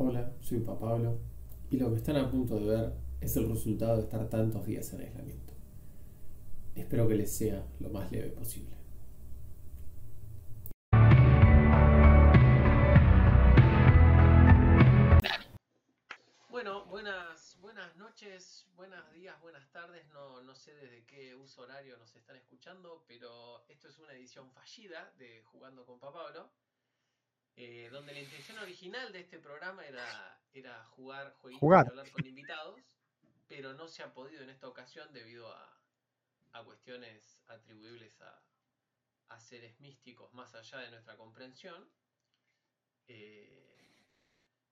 Hola, soy Papá Pablo y lo que están a punto de ver es el resultado de estar tantos días en aislamiento. Espero que les sea lo más leve posible. Bueno, buenas, buenas noches, buenos días, buenas tardes. No, no sé desde qué uso horario nos están escuchando, pero esto es una edición fallida de Jugando con Papá Pablo. Eh, donde la intención original de este programa era, era jugar jueguitos Jugar. y hablar con invitados, pero no se ha podido en esta ocasión debido a, a cuestiones atribuibles a, a seres místicos más allá de nuestra comprensión. Eh,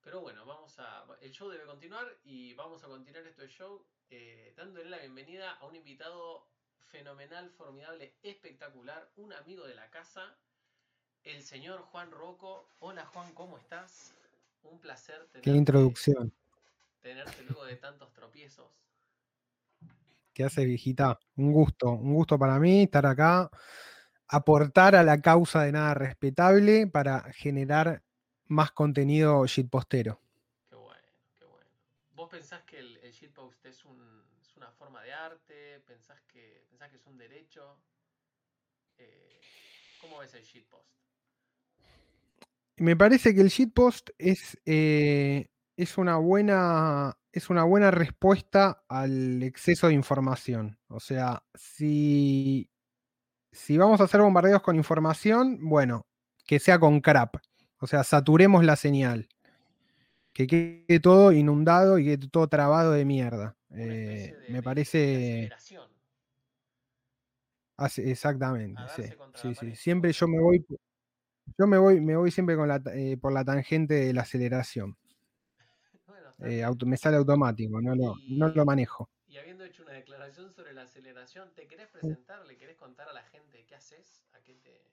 pero bueno, vamos a. El show debe continuar y vamos a continuar este show eh, dándole la bienvenida a un invitado fenomenal, formidable, espectacular, un amigo de la casa, el señor Juan Rocco. Hola Juan, ¿cómo estás? Un placer Qué tenerte, introducción. tenerte luego de tantos tropiezos. ¿Qué hace, viejita? Un gusto, un gusto para mí estar acá, aportar a la causa de nada respetable para generar más contenido shitpostero. Qué bueno, qué bueno. ¿Vos pensás que el, el shitpost es, un, es una forma de arte? ¿Pensás que, pensás que es un derecho? Eh, ¿Cómo ves el shitpost? Me parece que el shitpost es, eh, es, una buena, es una buena respuesta al exceso de información. O sea, si, si vamos a hacer bombardeos con información, bueno, que sea con crap. O sea, saturemos la señal. Que quede todo inundado y quede todo trabado de mierda. Eh, de- me parece. Hace- exactamente, sí. Sí, sí. Siempre yo me voy. Yo me voy, me voy siempre con la, eh, por la tangente de la aceleración. Bueno, Eh, auto- me sale automático, no lo, no lo manejo. Y habiendo hecho una declaración sobre la aceleración, ¿te querés presentar? ¿Le querés contar a la gente qué haces? ¿A qué te...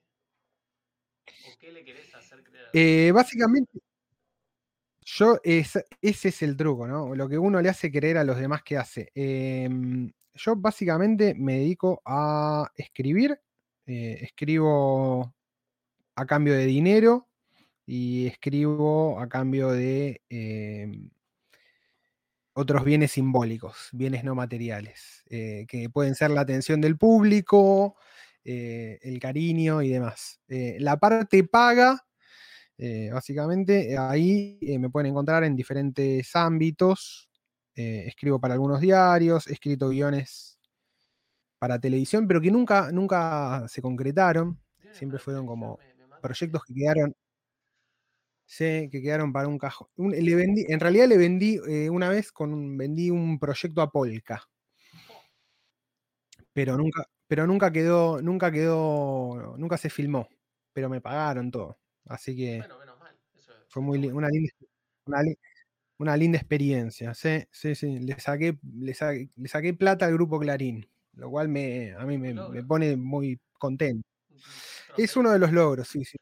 ¿O qué le querés hacer creer? Eh, básicamente, yo es- ese es el truco, ¿no? Lo que uno le hace creer a los demás que hace. Em, yo básicamente me dedico a escribir, eh, escribo a cambio de dinero y escribo a cambio de em, otros bienes simbólicos, bienes no materiales, eh, que pueden ser la atención del público, eh, el cariño y demás. Eh, la parte paga, básicamente, ahí me pueden encontrar en diferentes ámbitos. escribo para algunos diarios, he escrito guiones para televisión, pero que nunca, nunca se concretaron. Siempre fueron como. Proyectos que quedaron. Sí, que quedaron para un cajón. Un- le vendí, en realidad le vendí eh, una vez con un, vendí un proyecto a Polka, pero nunca, pero nunca quedó, nunca quedó, nunca se filmó, pero me pagaron todo. Así que Bueno, menos mal. Eso, eso fue muy una linda, una, una linda experiencia. Sí, sí, sí. Le saqué, le saqué, le saqué plata al grupo Clarín, lo cual me, a mí me, me pone muy contento. Es uno de los logros, sí, sí.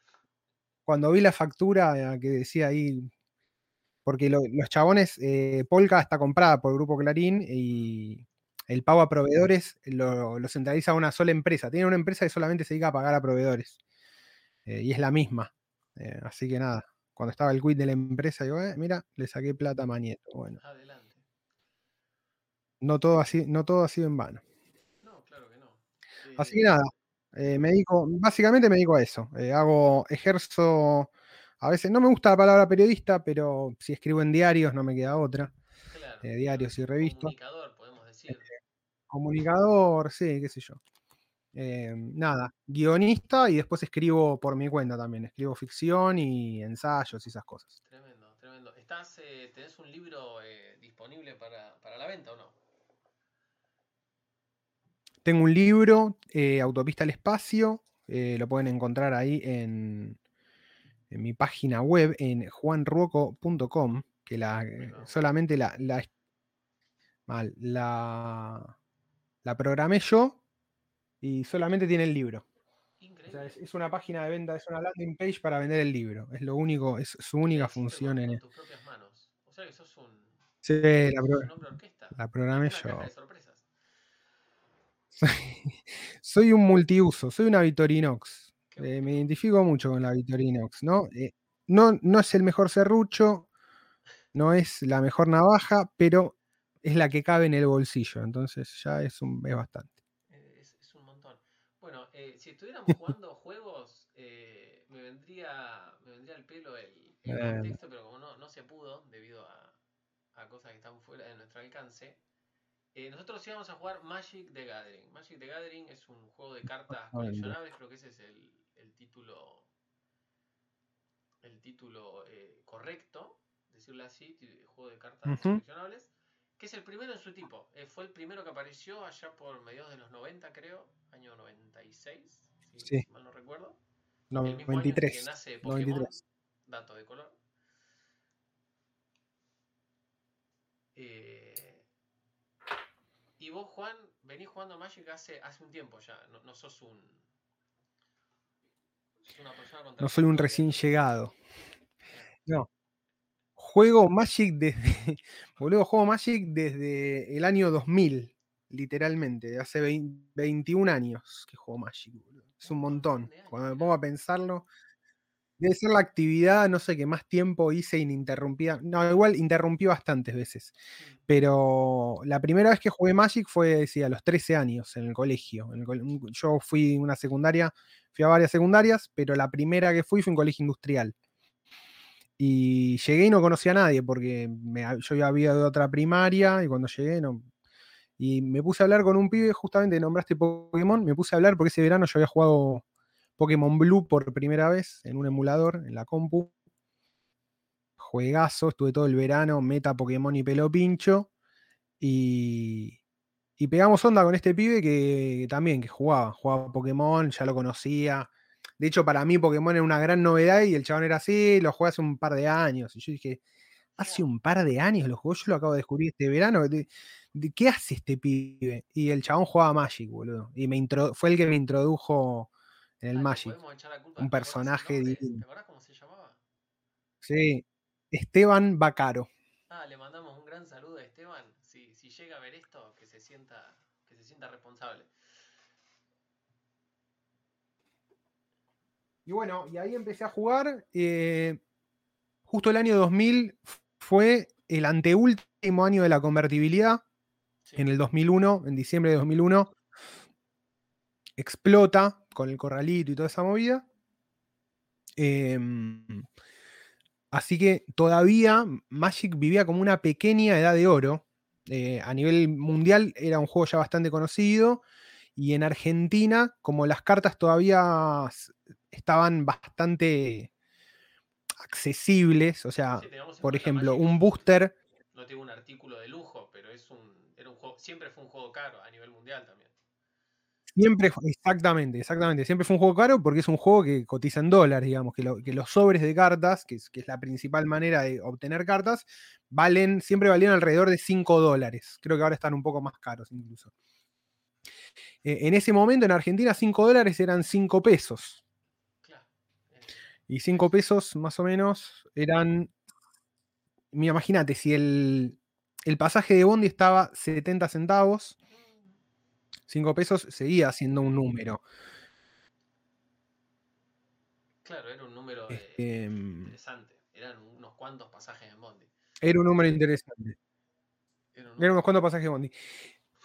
Cuando vi la factura eh, que decía ahí, porque lo- los chabones, eh, Polka está comprada por el Grupo Clarín y el pago a proveedores lo, lo centraliza una sola empresa. Tiene una empresa que solamente se dedica a pagar a proveedores. eh, y es la misma. Eh, así que nada, cuando estaba el quit de la empresa, digo, "Eh, mira, le saqué plata a Manieto. Bueno, Adelante. no todo, así, no todo ha sido en vano. No, claro que no. Así que nada, eh, me dedico, básicamente me dedico a eso. eh, hago, ejerzo, a veces no me gusta la palabra periodista, pero si escribo en diarios no me queda otra. claro, eh, diarios y revistas. Comunicador, podemos decir. Comunicador, sí, qué sé yo. Eh, nada, guionista y después escribo por mi cuenta también. Escribo ficción y ensayos y esas cosas. Tremendo, tremendo. ¿Estás, ¿Tenés un libro disponible para, para la venta o no? Tengo un libro, eh, Autopista al Espacio, eh, lo pueden encontrar ahí en, en mi página web, en juanruoco.com, que la, solamente la, la, mal, la, la programé yo y solamente tiene el libro. O sea, es, es una página de venta, es una landing page para vender el libro. Es lo único, es su única función en tus propias manos. O sea que sos un, Sí, la, pro- un programé yo. Soy un multiuso, soy una Victorinox. Qué Eh, me identifico mucho con la Victorinox, ¿no? Eh, no, no es el mejor serrucho, No es la mejor navaja, pero es la que cabe en el bolsillo. Entonces ya es, un, es bastante. Es, es un montón. Bueno, eh, si estuviéramos jugando juegos, me vendría me vendría al pelo el, el contexto, pero como no, no se pudo debido a, a cosas que están fuera de nuestro alcance, eh, nosotros íbamos a jugar Magic the Gathering. Magic the Gathering es un juego de cartas Ah, coleccionables, creo que ese es el, el título el título eh, correcto, decirlo así, juego de cartas coleccionables, que es el primero en su tipo. Eh, fue el primero que apareció allá por mediados de los 90, creo, año 96, si Sí. mal no recuerdo. El mismo año en que 93. nace Pokémon, 93. dato de color. Eh, y vos, Juan, venís jugando Magic hace, hace un tiempo ya, no, no sos un... sos una persona No soy un recién llegado. No. Juego Magic desde. Boludo, juego Magic desde el año 2000, literalmente. Hace 20 21 años que juego Magic, boludo. Es un montón. Cuando me pongo a pensarlo, debe ser la actividad, no sé, que más tiempo hice ininterrumpida. No, igual interrumpí bastantes veces. Mm. Pero la primera vez que jugué Magic fue sí, a los 13 años en el colegio. En el yo fui una secundaria, fui a varias secundarias, pero la primera que fui fue un colegio industrial. Y llegué y no conocía a nadie porque me yo ya había de otra primaria y cuando llegué no. Y me puse a hablar con un pibe, justamente nombraste Pokémon, me puse a hablar porque ese verano yo había jugado Pokémon Blue por primera vez en un emulador en la compu. Juegazo, estuve todo el verano, meta Pokémon y pelo pincho. Y, y pegamos onda con este pibe que también que jugaba, jugaba Pokémon, ya lo conocía. De hecho, para mí Pokémon era una gran novedad y el chabón era así, lo jugué hace un par de años. Y yo dije, hace un par de años lo jugó, yo lo acabo de descubrir este verano. ¿De, de qué hace este pibe? Y el chabón jugaba Magic, boludo. Y me intro- fue el que me introdujo en el Ah, Magic. un ¿te acordás el personaje divino. ¿Te acordás cómo se llamaba? Sí, Esteban Bacaro. Ah, le mandamos un gran saludo a Esteban. Si, si llega a ver esto, que se sienta, que se sienta responsable. Y bueno, y ahí empecé a jugar. eh, justo el año 2000 fue el anteúltimo año de la convertibilidad. Sí. En el 2001, en diciembre de 2001, explota con el corralito y toda esa movida. Em, así que todavía Magic vivía como una pequeña edad de oro. Eh, a nivel mundial era un juego ya bastante conocido. Y en Argentina, como las cartas todavía estaban bastante accesibles, o sea, Sí, por ejemplo, Magic un booster No tiene un artículo de lujo, pero es un, era un juego, siempre fue un juego caro a nivel mundial también. Siempre, exactamente, exactamente. Siempre fue un juego caro porque es un juego que cotiza en dólares, digamos, que, lo- que los sobres de cartas, que es, que es la principal manera de obtener cartas, valen, siempre valieron alrededor de 5 dólares. Creo que ahora están un poco más caros incluso. Eh, en ese momento en Argentina 5 dólares eran 5 pesos. Y 5 pesos más o menos eran... Mira, imagínate, si el, el pasaje de Bondi estaba 70 centavos, 5 pesos seguía siendo un número. Claro, era un número Este, interesante. Eran unos cuantos pasajes en Bondi. Era un número interesante. Era un Eran unos cuantos pasajes de Bondi.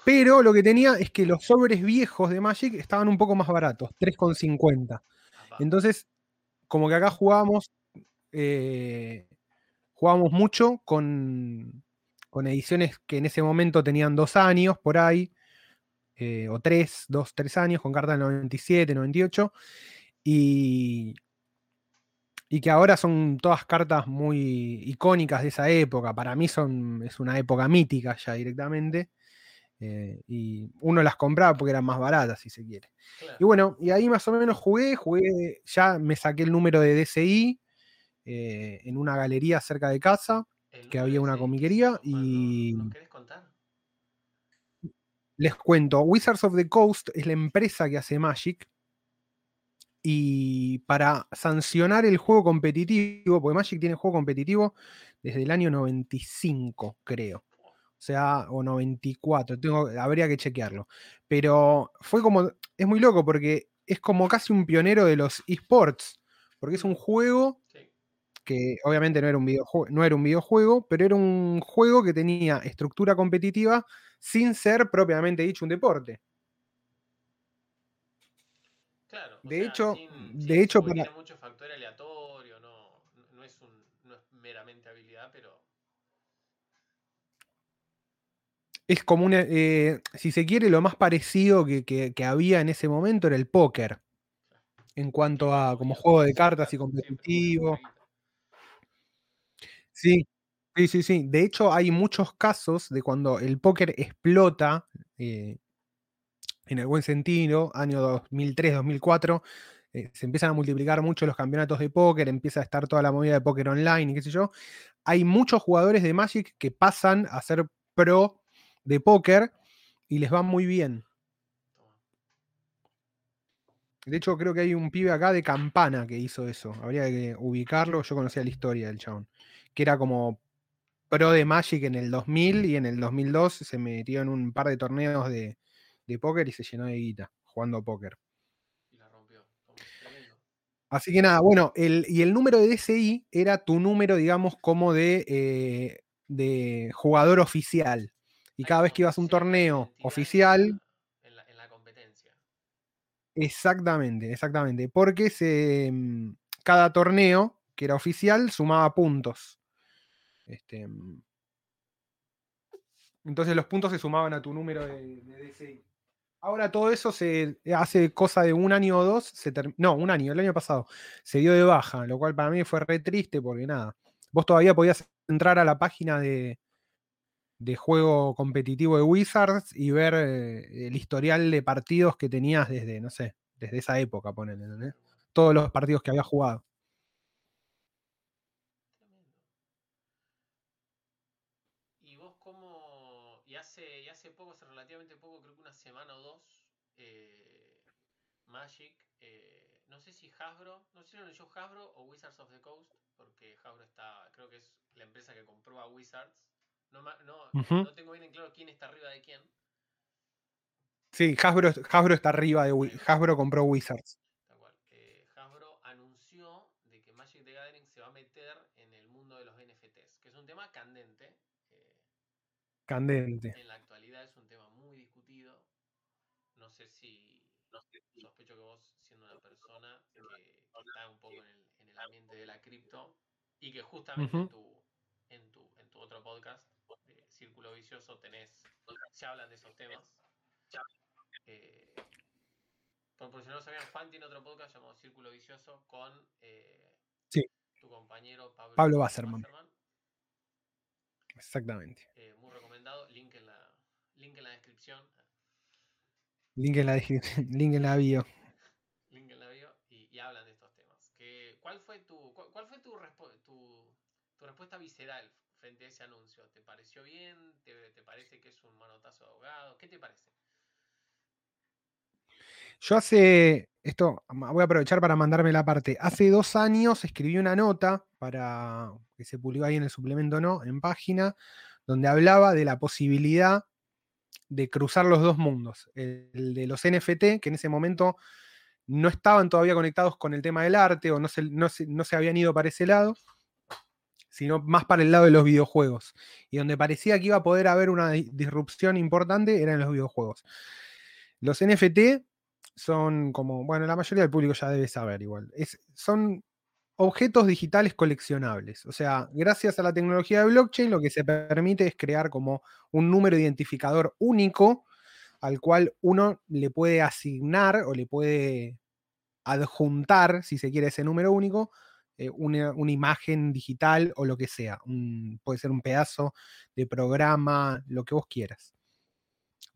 Pero lo que tenía es que los sobres viejos de Magic estaban un poco más baratos, 3,50. Ah. Entonces, como que acá jugábamos, eh, jugábamos mucho con, con ediciones que en ese momento tenían dos años por ahí, eh, o tres, dos, tres años, con cartas del 97, 98, y, y que ahora son todas cartas muy icónicas de esa época. Para mí son, es una época mítica ya directamente. eh, y uno las compraba porque eran más baratas, si se quiere. Claro. Y bueno, y ahí más o menos jugué, jugué, ya me saqué el número de DCI eh, en una galería cerca de casa. Que había una ese, ¿qué es comiquería y-. Les cuento, Wizards of the Coast es la empresa que hace Magic. Y para sancionar el juego competitivo, porque Magic tiene juego competitivo desde el año 95, creo. O sea, o 94, tengo, habría que chequearlo. Pero fue como, es muy loco porque es como casi un pionero de los esports, porque es un juego que obviamente no era, un videojuego, no era un videojuego, pero era un juego que tenía estructura competitiva sin ser propiamente dicho un deporte. Claro. De sea, hecho- sin- de hecho, para- tiene mucho factor aleatorio, no, no, es un, no es meramente habilidad, pero Es como una, eh, si se quiere, lo más parecido que, que- que había en ese momento era el póker. En cuanto a como juego de cartas y competitivo. Sí, sí, sí, sí. De hecho, hay muchos casos de cuando el póker explota, eh, en el buen sentido, año 2003, 2004, eh, se empiezan a multiplicar mucho los campeonatos de póker, empieza a estar toda la movida de póker online y qué sé yo. Hay muchos jugadores de Magic que pasan a ser pro de póker y les va muy bien. De hecho, creo que hay un pibe acá de Campana que hizo eso. Habría que ubicarlo. Yo conocía la historia del chabón. Que era como pro de Magic en el 2000 y en el 2002 se metió en un par de torneos de, de póker y se llenó de guita jugando póker. Y la rompió. Así que nada, bueno, el, y el número de DCI era tu número, digamos, como de, eh, de jugador oficial. Y cada vez que ibas a un torneo oficial, la- En la, en la competencia. Exactamente, exactamente. Porque se, mm, cada torneo que era oficial sumaba puntos. Este, mm, entonces los puntos se sumaban a tu número de, de DCI. Ahora todo eso se hace cosa de un año o dos, se no, un año, el año pasado, se dio de baja, lo cual para mí fue re triste porque nada, vos todavía podías entrar a la página de, de juego competitivo de Wizards y ver eh, el historial de partidos que tenías desde, no sé, desde esa época, ¿entendés? Todos los partidos que había jugado. Tremendo. Y vos cómo, y hace, y hace poco, hace relativamente poco, creo que una semana o dos, eh, Magic, eh, no sé si Hasbro, no sé si lo anunció Hasbro o Wizards of the Coast, porque Hasbro está, creo que es la empresa que compró a Wizards. No, no, Ujú. no tengo bien en claro quién está arriba de quién. Sí, Hasbro, Hasbro está arriba de Hasbro compró Wizards. Eh, Hasbro anunció de que Magic the Gathering se va a meter en el mundo de los NFTs, que es un tema candente. eh, Candente. en la actualidad es un tema muy discutido. No sé si, sospecho que vos, siendo una persona que, que está un poco en el, en el ambiente de la cripto y que justamente en, tu, en, tu, en tu otro podcast, Círculo Vicioso, tenés, se hablan de esos temas. Eh, por, por si no lo sabían, Juan tiene otro podcast llamado Círculo Vicioso con eh, Sí. tu compañero Pablo, Pablo. Wasserman. Exactamente. Eh, muy recomendado, link en la, link en la descripción. Link en la, descripción- link en la bio. link en la bio y, y hablan de estos temas. ¿Qué- ¿Cuál fue tu cuál, fue tu, tu, tu respuesta visceral frente a ese anuncio? ¿Te pareció bien? ¿Te, parece que es un manotazo de ahogado? ¿Qué te parece? Yo hace, esto voy a aprovechar para mandarme la parte. Hace dos años escribí una nota para que se publicó ahí en el suplemento no, en página, donde hablaba de la posibilidad de cruzar los dos mundos. El de los NFT, que en ese momento no estaban todavía conectados con el tema del arte o no se, no se- no se habían ido para ese lado, sino más para el lado de los videojuegos. Y donde parecía que iba a poder haber una di- disrupción importante eran los videojuegos. Los NFT son como, bueno, la mayoría del público ya debe saber igual. Es, son objetos digitales coleccionables. O sea, gracias a la tecnología de blockchain, lo que se permite es crear como un número identificador único al cual uno le puede asignar o le puede adjuntar, si se quiere, ese número único, eh, una, una imagen digital o lo que sea. Un- puede ser un pedazo de programa, lo que vos quieras.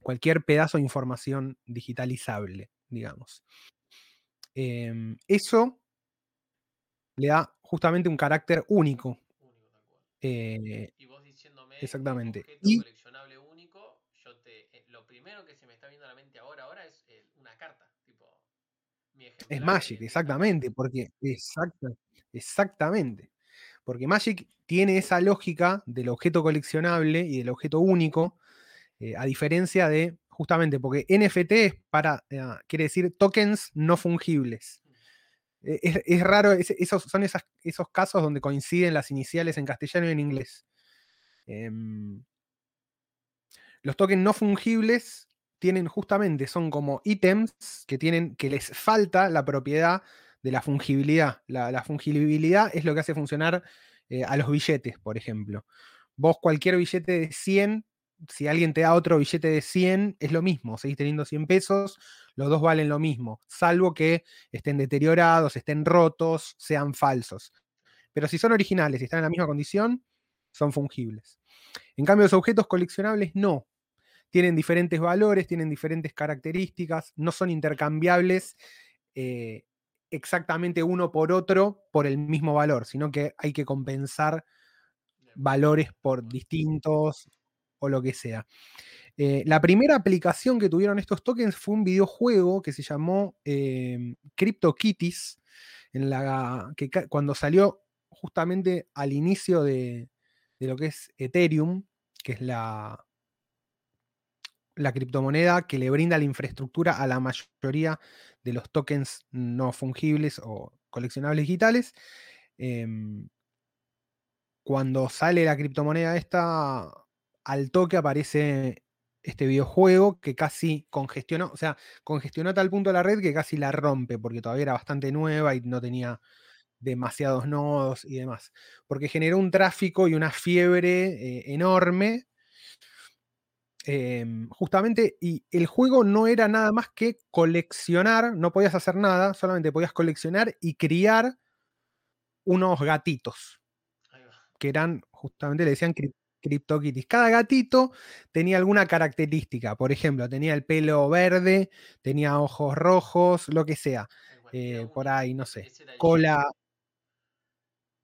Cualquier pedazo de información digitalizable, digamos. Em, eso le da justamente un carácter único. Eh, Y vos diciéndome Exactamente. objeto Y- coleccionable único, yo te eh, lo primero que se me está viendo a la mente ahora ahora es eh, una carta, tipo mi Es Magic, exactamente, porque exacta- exactamente. Porque Magic tiene esa lógica del objeto coleccionable y del objeto único, eh, a diferencia de, justamente, porque NFT es para, eh, quiere decir tokens no fungibles. e, es, es raro, es- esos, son esas- esos casos donde coinciden las iniciales en castellano y en inglés. Em, los tokens no fungibles tienen justamente, son como ítems que tienen, que les falta la propiedad de la fungibilidad. La, fungibilidad es lo que hace funcionar eh, a los billetes, por ejemplo. Vos cualquier billete de 100, si alguien te da otro billete de 100, es lo mismo, seguís teniendo 100 pesos, los dos valen lo mismo, salvo que estén deteriorados, estén rotos, sean falsos. Pero si son originales y están en la misma condición, son fungibles. En cambio, los objetos coleccionables no. Tienen diferentes valores, tienen diferentes características, no son intercambiables eh, exactamente uno por otro por el mismo valor, sino que hay que compensar valores por distintos o lo que sea. Eh, la primera aplicación que tuvieron estos tokens fue un videojuego que se llamó eh, CryptoKitties, en la, que ca- cuando salió justamente al inicio de, de lo que es Ethereum, que es la, la criptomoneda que le brinda la infraestructura a la mayoría de los tokens no fungibles o coleccionables digitales. em, cuando sale la criptomoneda esta, al toque aparece este videojuego que casi congestionó, o sea, congestionó a tal punto la red que casi la rompe, porque todavía era bastante nueva y no tenía demasiados nodos y demás. Porque generó un tráfico y una fiebre eh, enorme. Em, justamente, y el juego no era nada más que coleccionar, no podías hacer nada, solamente podías coleccionar y criar unos gatitos que eran, justamente le decían cri- CryptoKitties. Cada gatito tenía alguna característica. Por ejemplo, tenía el pelo verde, tenía ojos rojos, lo que sea. Eh, por ahí, no sé. Cola.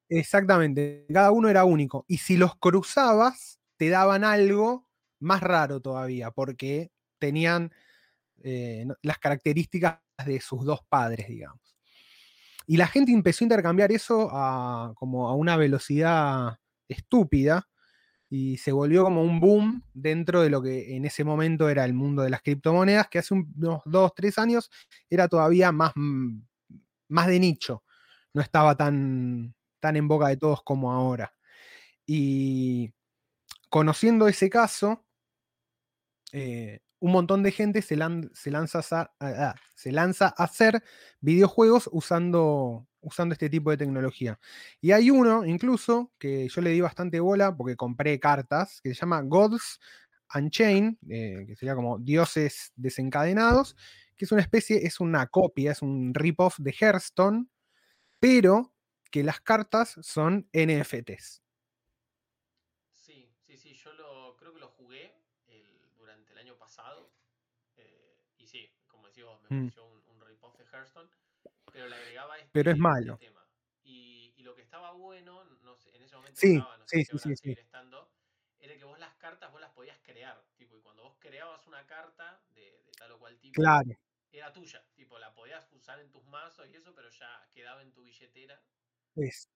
Exactamente. Cada uno era único. Y si los cruzabas, te daban algo más raro todavía, porque tenían eh, las características de sus dos padres, digamos. Y la gente empezó a intercambiar eso a, como a una velocidad estúpida y se volvió como un boom dentro de lo que en ese momento era el mundo de las criptomonedas, que hace un- unos dos, tres años era todavía más, mm, más de nicho, no estaba tan, tan en boca de todos como ahora. Y conociendo ese caso, eh, un montón de gente se, se lanza, a, sa- a- a- se lanza a hacer videojuegos usando, usando este tipo de tecnología. Y hay uno, incluso, que yo le di bastante bola porque compré cartas, que se llama Gods Unchained, eh, que sería como dioses desencadenados, que es una especie, es una copia, es un rip-off de Hearthstone, pero que las cartas son NFTs. Sí, sí, sí, yo lo, creo que lo jugué el- durante el año pasado. eh, y sí, Mm. un, un rip-off de Hearthstone. Pero le agregaba este, Pero es este malo. tema. Y, y lo que estaba bueno, no sé, en ese momento Sí, estaba, no sé sí, si sí, sí, estando, era que vos las cartas vos las podías crear. Tipo, y cuando vos creabas una carta de, de tal o cual tipo, Claro. era tuya. Tipo, la podías usar en tus mazos y eso, pero ya quedaba en tu billetera. Es-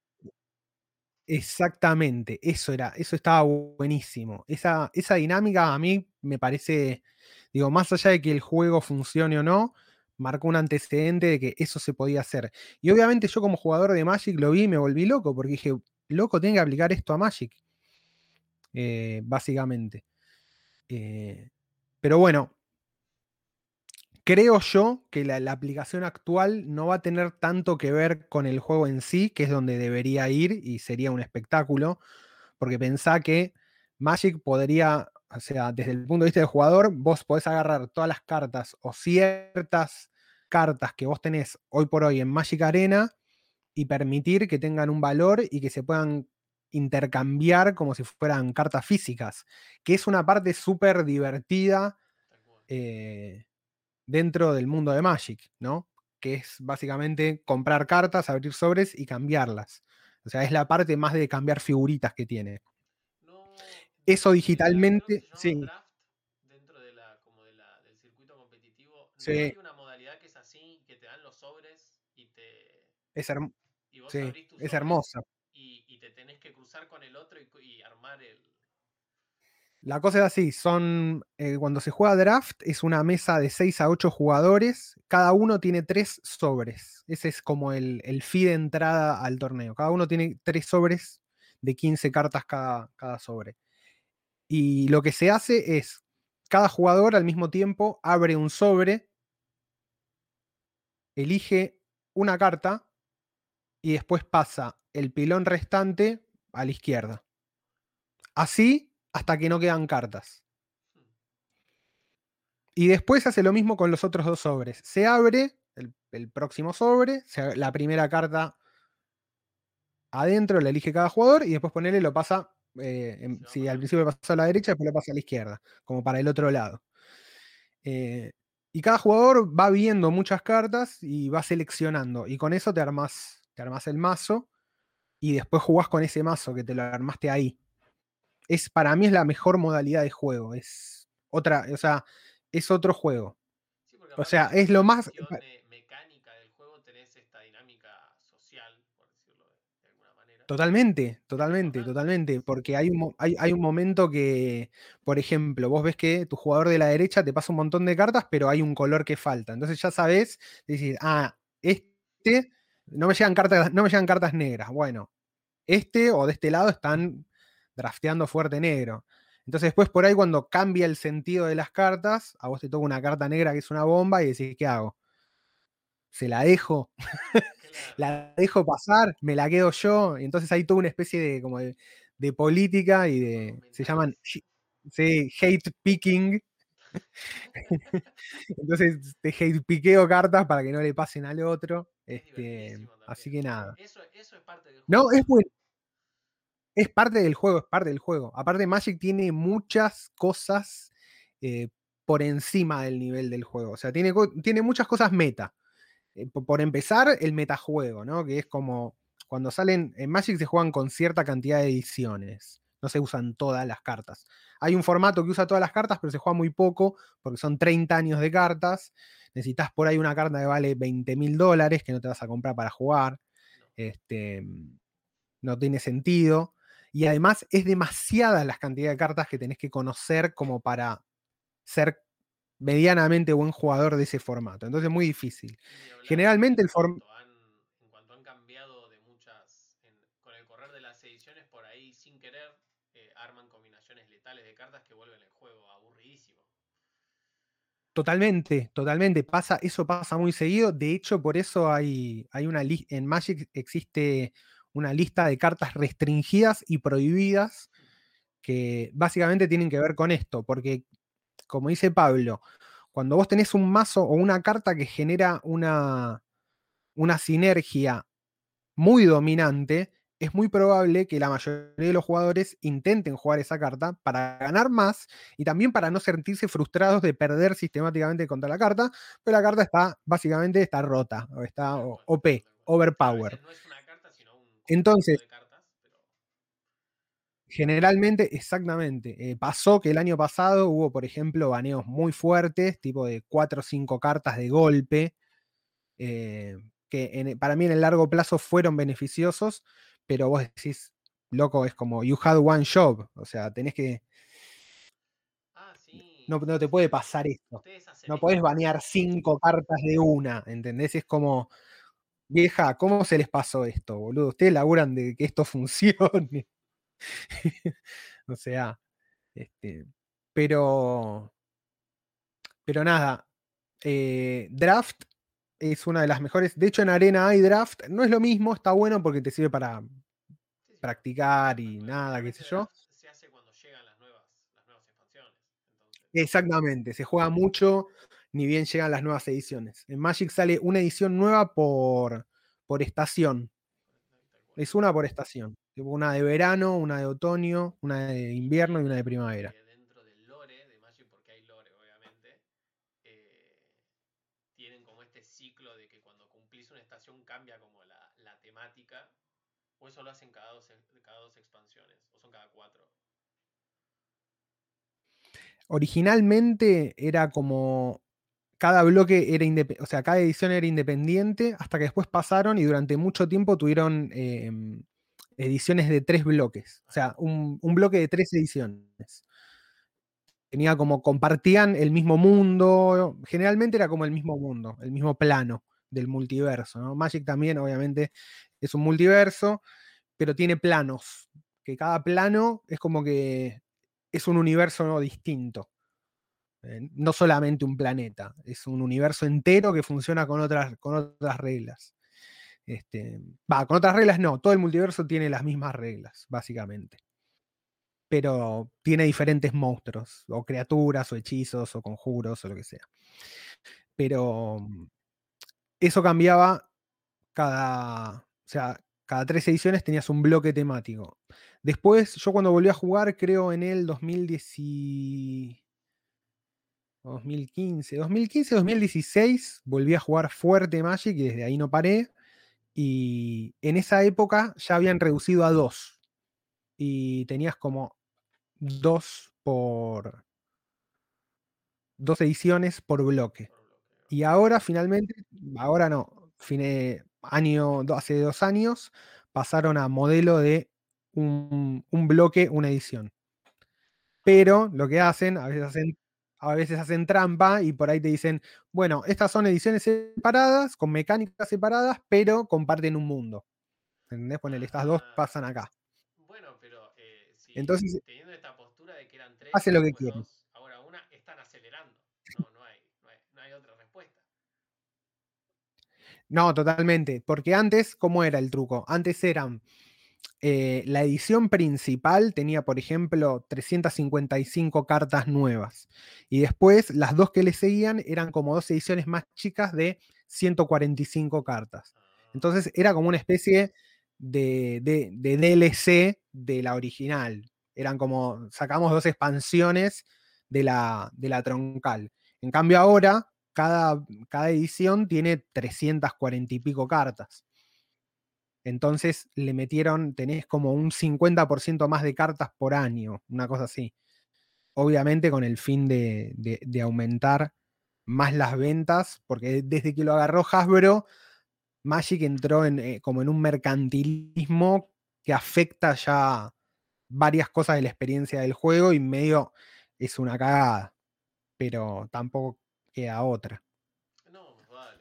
exactamente, eso era, eso estaba buenísimo. Esa, esa dinámica a mí me parece, digo, más allá de que el juego funcione o no, marcó un antecedente de que eso se podía hacer. Y obviamente yo como jugador de Magic lo vi y me volví loco, porque dije, loco, tiene que aplicar esto a Magic. eh, básicamente. Eh, pero bueno, creo yo que la, la aplicación actual no va a tener tanto que ver con el juego en sí, que es donde debería ir y sería un espectáculo, porque pensá que Magic podría, o sea, desde el punto de vista del jugador, vos podés agarrar todas las cartas o ciertas cartas que vos tenés hoy por hoy en Magic Arena y permitir que tengan un valor y que se puedan intercambiar como si fueran cartas físicas, que es una parte súper divertida eh, dentro del mundo de Magic, ¿no? Que es básicamente comprar cartas, abrir sobres y cambiarlas. O sea, es la parte más de cambiar figuritas que tiene. No, Eso digitalmente, sí. dentro de la, como de la, del circuito competitivo, ¿no Sí. hay una modalidad que es así, que te dan los sobres y te Es, herm- y vos sí, abrís es hermosa. y, y te tenés que cruzar con el otro y, y armar el La cosa es así, son eh, cuando se juega draft es una mesa de 6 a 8 jugadores, cada uno tiene tres sobres. Ese es como el, el fee de entrada al torneo. Cada uno tiene tres sobres de 15 cartas cada, cada sobre. Y lo que se hace es, cada jugador al mismo tiempo abre un sobre, elige una carta y después pasa el pilón restante a la izquierda. Así hasta que no quedan cartas. Y después hace lo mismo con los otros dos sobres. Se abre el, próximo sobre, la primera carta adentro la elige cada jugador y después ponerle lo pasa, eh, si al principio le pasa a la derecha, después lo pasa a la izquierda, como para el otro lado. Eh, y cada jugador va viendo muchas cartas y va seleccionando. Y con eso te armas, te armas el mazo y después jugás con ese mazo que te lo armaste ahí es para mí es la mejor modalidad de juego. Es otra, o sea, es otro juego. o sea, es lo más del juego tenés esta dinámica social, por decirlo de alguna manera. Totalmente, totalmente, totalmente. Porque hay un, hay, hay un momento que, por ejemplo, vos ves que tu jugador de la derecha te pasa un montón de cartas, pero hay un color que falta. Entonces ya sabes, decís, ah, este, no me llegan cartas, no me llegan cartas negras. Bueno, este o de este lado están drafteando fuerte negro. Entonces después por ahí cuando cambia el sentido de las cartas, a vos te toca una carta negra que es una bomba y decís, ¿qué hago? ¿Se la dejo? ¿La dejo pasar? ¿Me la quedo yo? Y entonces hay toda una especie de, como de, política y de... Se llaman... Sí, hate picking. entonces te hate piqueo cartas para que no le pasen al otro. Este, así que nada. Eso, es parte del No, es bueno. Es parte del juego, es parte del juego. Aparte, Magic tiene muchas cosas eh, por encima del nivel del juego. O sea, tiene, tiene muchas cosas meta. Eh, por empezar, el metajuego, ¿no? Que es como cuando salen. En Magic se juegan con cierta cantidad de ediciones. No se usan todas las cartas. Hay un formato que usa todas las cartas, pero se juega muy poco, porque son 30 años de cartas. Necesitas por ahí una carta que vale 20 mil dólares que no te vas a comprar para jugar. Este, no tiene sentido. Y además es demasiada las cantidades de cartas que tenés que conocer como para ser medianamente buen jugador de ese formato. Entonces es muy difícil. Generalmente el formato... En cuanto han cambiado de muchas, con el correr de las ediciones, por ahí sin querer, eh, arman combinaciones letales de cartas que vuelven el juego aburridísimo. Totalmente, totalmente. Pasa, eso pasa muy seguido. De hecho, por eso hay, hay una lista. En Magic existe una lista de cartas restringidas y prohibidas que básicamente tienen que ver con esto, porque como dice Pablo, cuando vos tenés un mazo o una carta que genera una, una sinergia muy dominante, es muy probable que la mayoría de los jugadores intenten jugar esa carta para ganar más y también para no sentirse frustrados de perder sistemáticamente contra la carta, pero la carta está básicamente está rota o está OP, overpower. Entonces, generalmente, exactamente. Eh, pasó que el año pasado hubo, por ejemplo, baneos muy fuertes, tipo de 4 o 5 cartas de golpe, eh, que para mí en el largo plazo fueron beneficiosos, pero vos decís, loco, es como, you had one job, o sea, tenés que... Ah, no, no, te puede pasar esto. No podés banear 5 cartas de una, ¿entendés? Es como, vieja, ¿cómo se les pasó esto, boludo? Ustedes laburan de que esto funcione. o sea, este, pero, pero nada, eh, draft es una de las mejores. De hecho, en arena hay draft. No es lo mismo, está bueno porque te sirve para practicar y nada, qué sé yo. Se hace cuando llegan las nuevas, expansiones. Exactamente, se juega mucho ni bien llegan las nuevas ediciones. En Magic sale una edición nueva por, por estación. Es una por estación. Una de verano, una de otoño, una de invierno y una de primavera. Dentro del lore de Magic, porque hay lore, obviamente, eh, tienen como este ciclo de que cuando cumplís una estación cambia como la, temática. O eso lo hacen cada dos, cada dos expansiones, o son cada cuatro. Originalmente era como cada bloque era independiente, o sea, cada edición era independiente, hasta que después pasaron y durante mucho tiempo tuvieron em, ediciones de tres bloques, o sea, un, bloque de tres ediciones. tenía como compartían el mismo mundo, generalmente era como el mismo mundo, el mismo plano del multiverso. Magic también, obviamente, es un multiverso, pero tiene planos, que cada plano es como que es un universo distinto. Eh, no solamente un planeta, es un universo entero que funciona con otras, con otras reglas. Este, va, con otras reglas no, todo el multiverso tiene las mismas reglas, básicamente. Pero tiene diferentes monstruos, o criaturas, o hechizos, o conjuros, o lo que sea. Pero mm, eso cambiaba cada, o sea, cada tres ediciones tenías un bloque temático. Después, yo cuando volví a jugar, creo en el 2010, 2015, 2015, 2016, volví a jugar fuerte Magic y desde ahí no paré. Y en esa época ya habían reducido a dos. Y tenías como dos por. dos ediciones por bloque. Y ahora finalmente, ahora no, fine, año, hace dos años, pasaron a modelo de un, un bloque, una edición. Pero lo que hacen, a veces hacen a veces hacen trampa y por ahí te dicen, bueno, estas son ediciones separadas, con mecánicas separadas, pero comparten un mundo. ¿Entendés? Ponele, estas dos Ah, pasan acá. Bueno, pero eh, si Entonces, teniendo esta postura de que eran tres, hace lo que después quieren. ahora una, están acelerando. No, no hay, no hay, no hay otra respuesta. No, totalmente. Porque antes, ¿cómo era el truco? Antes eran. Eh, la edición principal tenía, por ejemplo, 355 cartas nuevas. Y después, las dos que le seguían eran como dos ediciones más chicas de 145 cartas. Entonces era como una especie de, DLC de la original. Eran como, sacamos dos expansiones de la, troncal. En cambio ahora, cada edición tiene 340 y pico cartas. Entonces le metieron, tenés como un 50% más de cartas por año, una cosa así. Obviamente con el fin de, de- aumentar más las ventas, porque desde que lo agarró Hasbro, Magic entró en, eh, como en un mercantilismo que afecta ya varias cosas de la experiencia del juego y medio es una cagada, pero tampoco queda otra. No, más vale.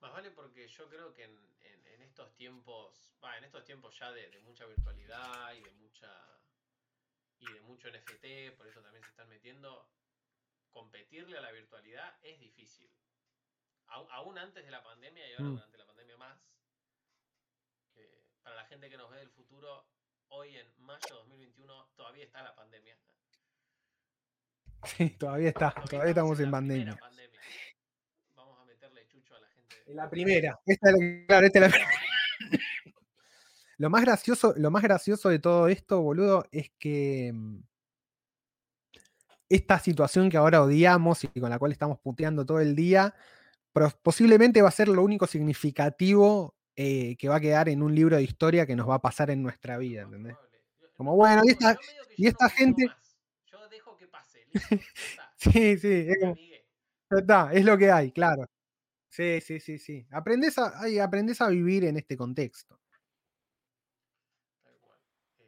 Más vale porque yo creo que en, en- en estos tiempos, va, en estos tiempos ya de, de mucha virtualidad y de mucha y de mucho NFT, por eso también se están metiendo, competirle a la virtualidad es difícil. Aún antes de la pandemia y ahora Mm. durante la pandemia más. que para la gente que nos ve del futuro, hoy en mayo de 2021 todavía está la pandemia. Sí, todavía está, todavía estamos en pandemia. pandemia. Vamos a meterle chucho a la gente. En La primera, esta es la- claro, esta es la primera. Lo más gracioso, lo más gracioso de todo esto, boludo, es que mm, esta situación que ahora odiamos y con la cual estamos puteando todo el día, pero posiblemente va a ser lo único significativo eh, que va a quedar en un libro de historia que nos va a pasar en nuestra vida, ¿entendés? Como, bueno, y esta- y esta gente-. Yo dejo que pase, Sí, sí, es es lo que hay, claro. Sí, sí, sí, sí. Aprendes a, ay, aprendes a vivir en este contexto.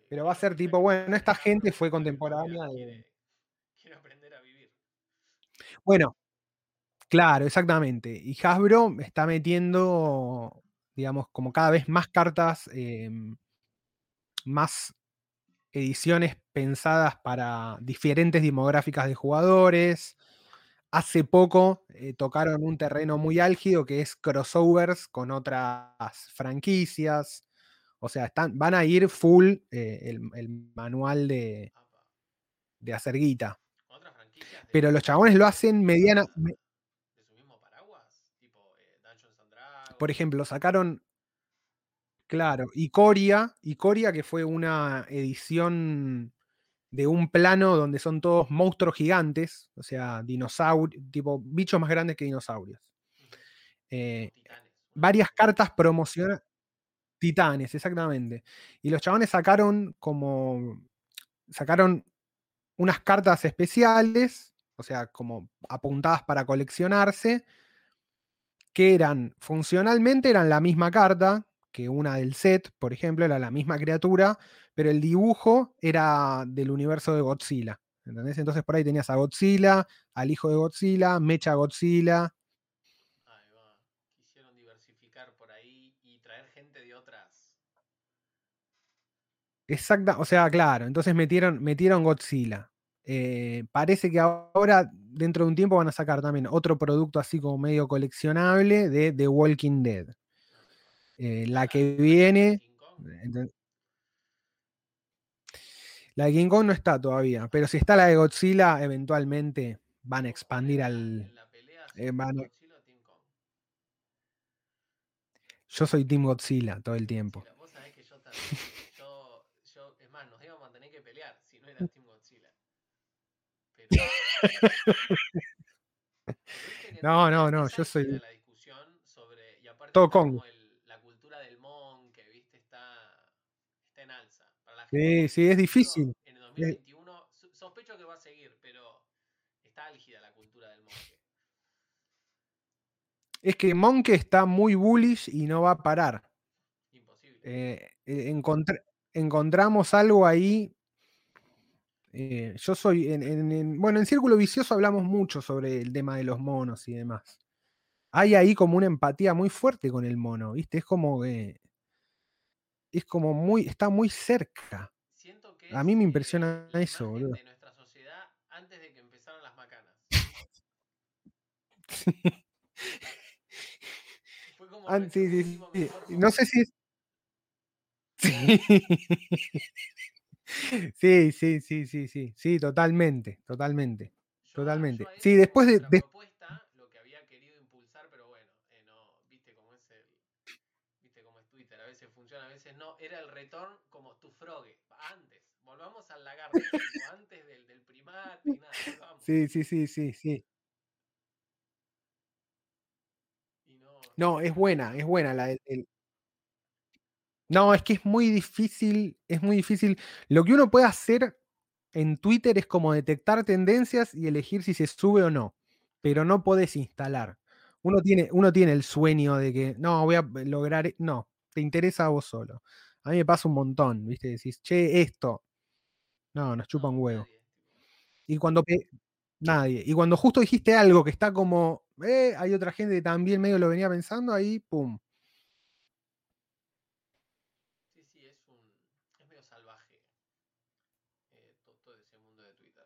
Pero va a ser tipo, bueno, esta gente fue contemporánea de- quiere aprender a vivir. Bueno, claro, exactamente. Y Hasbro está metiendo, digamos, como cada vez más cartas, eh, más ediciones pensadas para diferentes demográficas de jugadores. Hace poco eh, tocaron un terreno muy álgido que es crossovers con otras franquicias. O sea, están, van a ir full eh, el, el manual de, de hacer guita. Pero los chabones lo hacen mediana. me- de su mismo paraguas, tipo Dungeons and Dragons. Por ejemplo, sacaron. Claro, Icoria, Icoria, que fue una edición de un plano donde son todos monstruos gigantes, o sea, dinosaurios, tipo bichos más grandes que dinosaurios. Eh, varias cartas promocionadas. Titanes, exactamente. Y los chabones sacaron como. Sacaron unas cartas especiales, o sea, como apuntadas para coleccionarse, que eran, funcionalmente eran la misma carta que una del set, por ejemplo, era la misma criatura, pero el dibujo era del universo de Godzilla, ¿Entendés? Entonces por ahí tenías a Godzilla, al hijo de Godzilla, Mecha Godzilla. Ahí va. Quisieron diversificar por ahí y traer gente de otras. Exacta, o sea, claro, entonces metieron, metieron Godzilla. Eh, parece que ahora, dentro de un tiempo, van a sacar también otro producto así como medio coleccionable de The Walking Dead. Eh, la que viene. La de King Kong no está todavía, pero si está la de Godzilla, eventualmente van a expandir al. eh, van a-. Yo soy Team Godzilla todo el tiempo. Godzilla. Vos sabés que yo también. Yo, yo, es más, nos íbamos a tener que pelear si no era Team Godzilla. Pero. No, no, no, yo soy- La discusión sobre. Y aparte, Todo Kong. el- la cultura del Mon, que viste, está, está en alza. Para la gente Sí, sí, es difícil. En el 2021, so- sospecho que va a seguir, pero está álgida la cultura del monje. Es que Monkey está muy bullish y no va a parar. Imposible. Eh, eh, encontr- encontramos algo ahí. Eh, yo soy, en, en- en- bueno, en Círculo Vicioso hablamos mucho sobre el tema de los monos y demás. Hay ahí como una empatía muy fuerte con el mono, ¿viste? Es como que es como muy, está muy cerca. Siento que a mí me eh, impresiona la eso, boludo. de nuestra sociedad antes de que empezaran las macanas. Fue como nuestro sí, sí, sí. No sé si es. Sí. Sí, sí, sí, sí, sí, sí, totalmente, totalmente. Yo Totalmente. yo Sí, después de- de- contrapropuesta, lo que había querido impulsar, pero bueno, eh, no, viste cómo es el, viste cómo es Twitter, a veces funciona, a veces no, era el retorno como tu frogue, antes, volvamos al lagarto, antes del, del primate y nada, volvamos. Sí, sí, sí, sí, sí. No, es buena, es buena la del. No, es que es muy difícil, es muy difícil. Lo que uno puede hacer en Twitter es como detectar tendencias y elegir si se sube o no, pero no podés instalar. Uno tiene, uno tiene el sueño de que, no, voy a lograr, e-". no, te interesa a vos solo. A mí me pasa un montón, ¿viste? Decís, che, esto. No, nos chupa un huevo. Y cuando nadie. Y cuando justo dijiste algo que está como, eh, hay otra gente que también medio lo venía pensando, ahí, pum. Sí, sí, es un. es medio salvaje eh, to- todo, ese mundo de Twitter.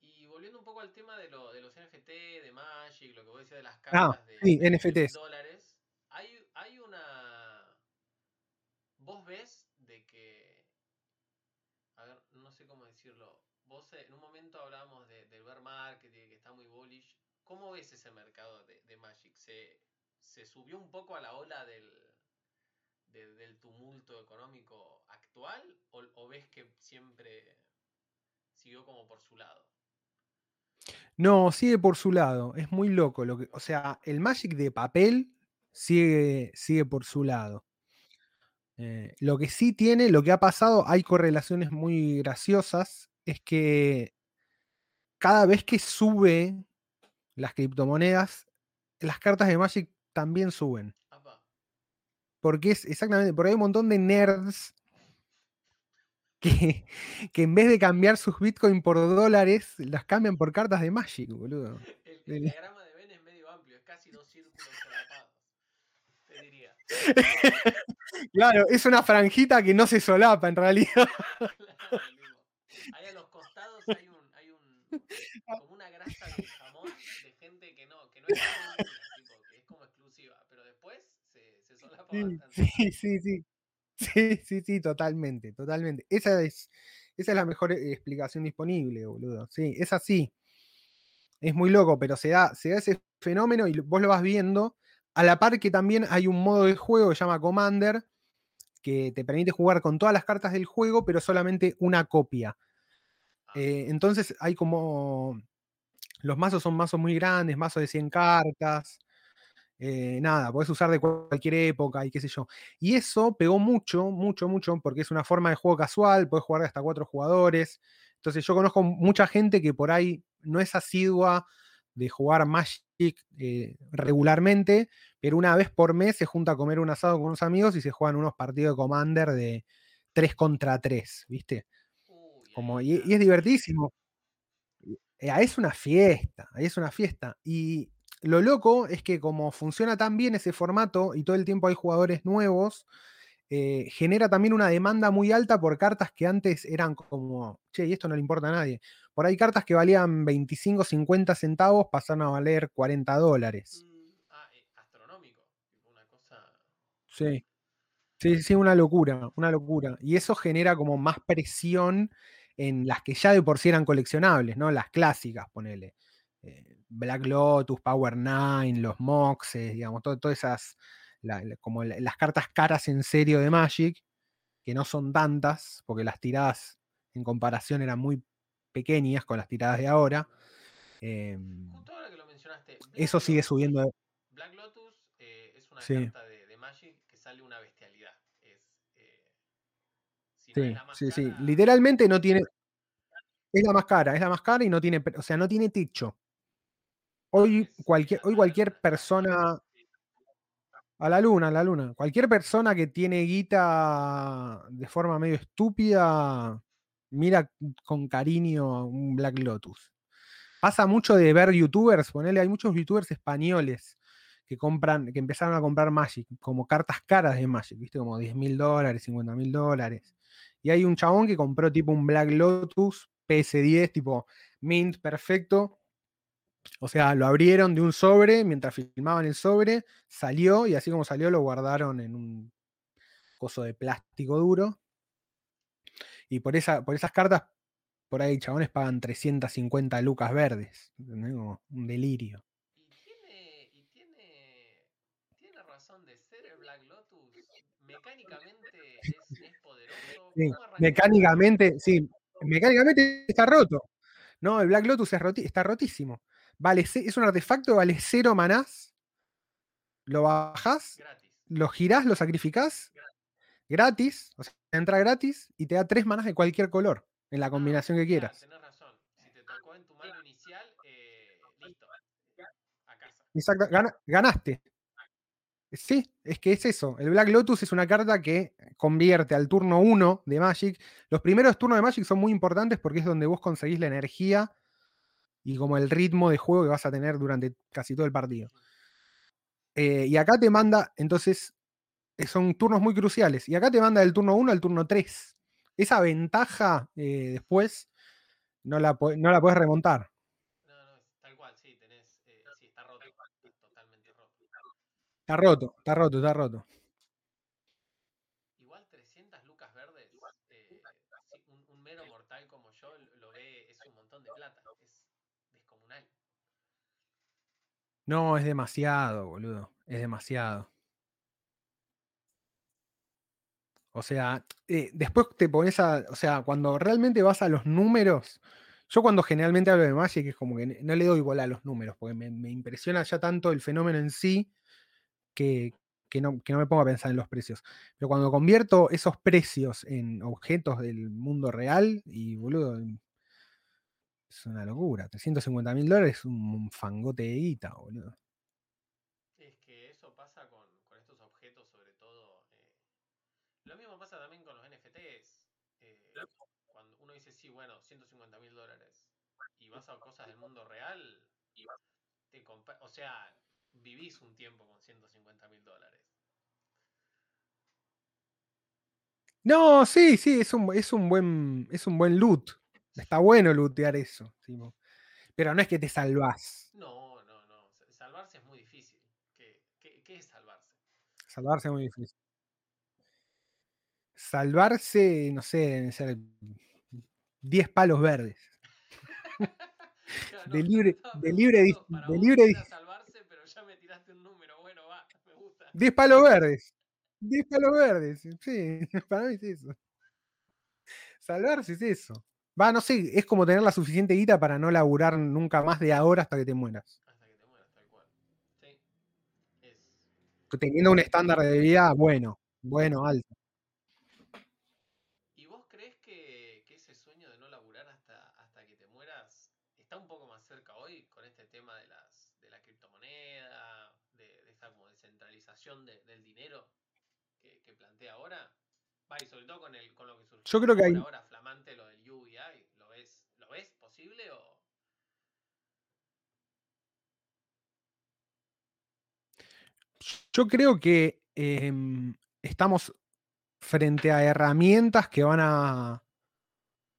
Y volviendo un poco al tema de, lo, de los NFT, de Magic, lo que vos decías de las cartas Ah, de, sí, de NFTs. dólares, hay, hay una. Vos ves de que. A ver, no sé cómo decirlo. Vos eh, en un momento hablábamos de, del bear market de que está muy bullish. ¿Cómo ves ese mercado de, de Magic? ¿Se, ¿Se subió un poco a la ola del, de- del tumulto económico actual o, o ves que siempre siguió como por su lado? No, sigue por su lado. Es muy loco. Lo que, o sea, el Magic de papel sigue, sigue por su lado. Eh, lo que sí tiene, lo que ha pasado, hay correlaciones muy graciosas, es que cada vez que sube las criptomonedas, las cartas de Magic también suben. Porque es exactamente, porque hay un montón de nerds que, que en vez de cambiar sus Bitcoin por dólares, las cambian por cartas de Magic, boludo. el, el Del- diagrama de Venn es medio amplio, es casi dos círculos solapados, te diría. Claro, es una franjita que no se solapa en realidad. Claro, Ahí a los costados hay un, hay un como una grasa de jamón de gente que no, que no es tipo, que es como exclusiva, pero después se, se solapa Sí, bastante. sí, sí, sí. Sí, sí, sí, totalmente, totalmente. Esa es, esa es la mejor eh, explicación disponible, boludo. Sí, es así. Es muy loco, pero se da, se da ese fenómeno y vos lo vas viendo. A la par que también hay un modo de juego que se llama Commander, que te permite jugar con todas las cartas del juego, pero solamente una copia. Ah, Eh, entonces hay como. Los mazos son mazos muy grandes, mazos de 100 cartas. Eh, nada, podés usar de cual- cualquier época y qué sé yo. Y eso pegó mucho, mucho, mucho, porque es una forma de juego casual, podés jugar de hasta cuatro jugadores. Entonces yo conozco mucha gente que por ahí no es asidua de jugar Magic eh, regularmente, pero una vez por mes se junta a comer un asado con unos amigos y se juegan unos partidos de Commander de 3 contra 3, ¿viste? Como, y, es divertísimo. Eh, es una fiesta, es una fiesta. Y lo loco es que como funciona tan bien ese formato y todo el tiempo hay jugadores nuevos, eh, genera también una demanda muy alta por cartas que antes eran como, che, y esto no le importa a nadie. Por ahí cartas que valían 25, 50 centavos pasaron a valer 40 dólares. Mm, ah, eh, astronómico. Una cosa. Sí. Sí, sí, una locura, una locura. Y eso genera como más presión en las que ya de por sí eran coleccionables, ¿no? Las clásicas, ponele. Eh, Black Lotus, Power Nine, los Moxes, digamos, to- todas esas, la- como la- las cartas caras en serio de Magic, que no son tantas, porque las tiradas en comparación eran muy pequeñas con las tiradas de ahora. em, Justo ahora que lo mencionaste. eso sigue Lotus. subiendo. de- Black Lotus eh, es una Sí. carta de, de Magic que sale una bestialidad. Es, eh, si no es Sí, la más sí, sí. Literalmente no tiene. Es la más cara, es la más cara y no tiene, o sea, no tiene techo. Hoy cualquier, hoy cualquier persona, a la luna, a la luna, cualquier persona que tiene guita de forma medio estúpida, mira con cariño a un Black Lotus. Pasa mucho de ver youtubers, ponele, hay muchos youtubers españoles que compran, que empezaron a comprar Magic, como cartas caras de Magic, viste, como 10 mil dólares, 50 mil dólares. Y hay un chabón que compró tipo un Black Lotus PS10, tipo mint perfecto. O sea, lo abrieron de un sobre, mientras filmaban el sobre, salió y así como salió lo guardaron en un coso de plástico duro. Y por, esa, por esas cartas, por ahí chabones pagan 350 lucas verdes. ¿entendés? Como un delirio. Y tiene, y tiene, tiene razón de ser el Black Lotus. Mecánicamente es, es poderoso. Sí. Mecánicamente, sí, mecánicamente está roto. No, el Black Lotus es roti- está rotísimo. Vale, es un artefacto, vale cero manás. Lo bajás, Gratis. lo girás, lo sacrificás gratis, o sea, entra gratis y te da tres manás de cualquier color en la Ah, combinación que quieras. tenés razón. Si te tocó en tu mano inicial, eh, listo. A casa. Exacto, gana- ganaste. Sí, es que es eso. El Black Lotus es una carta que convierte al turno 1 de Magic. Los primeros turnos de Magic son muy importantes porque es donde vos conseguís la energía y como el ritmo de juego que vas a tener durante casi todo el partido. Eh, y acá te manda, entonces, eh, son turnos muy cruciales. Y acá te manda del turno 1 al turno 3. Esa ventaja eh, después no la, no la puedes remontar. No, no, tal cual, sí, tenés. eh, sí, está roto. Está totalmente roto. Está roto, está roto, está roto. Igual 300 lucas verdes, eh, sí, un, un mero mortal como yo lo- lo ve, es un montón de plata, es descomunal. No, es demasiado, boludo. Es demasiado. O sea, eh, después te pones a. O sea, cuando realmente vas a los números. Yo cuando generalmente hablo de Magic es como que no le doy bola a los números, porque me, me impresiona ya tanto el fenómeno en sí que, que no, que no me pongo a pensar en los precios. Pero cuando convierto esos precios en objetos del mundo real, y boludo, es una locura. 350 mil dólares es un, fangote de guita, boludo. Es que eso pasa con, con estos objetos, sobre todo. eh, Lo mismo pasa también con los NFTs. eh, cuando uno dice, sí, bueno, 150 mil dólares, y vas a cosas del mundo real, y te o sea, vivís un tiempo con 150 mil dólares. No, sí, sí, es un, es un buen, es un buen loot. Está bueno lootear eso. Pero no es que te salvás. No, no, no. sa- Salvarse es muy difícil. ¿Qué, qué, qué es salvarse? Salvarse es muy difícil. Salvarse, no sé, deben ser 10 palos verdes. De no, libre- estaba de libre para de libre era dis- salvarse, pero ya me tiraste un número. Bueno, va, me gusta. 10 palos verdes. 10 palos verdes. Sí, para mí es eso. Salvarse es eso. Va, no sé, es como tener la suficiente guita para no laburar nunca más de ahora hasta que te mueras. Hasta que te mueras, tal cual. Sí. Es. Teniendo un estándar de vida bueno, bueno, alto. ¿Y vos crees que, que ese sueño de no laburar hasta, hasta que te mueras está un poco más cerca hoy con este tema de las de la criptomoneda, de, de esta como descentralización de- del dinero que, que plantea ahora? Va, y sobre todo con, el, con lo que surgió Yo creo que hay- ahora flamante lo del UBI. Yo creo que em, estamos frente a herramientas que van a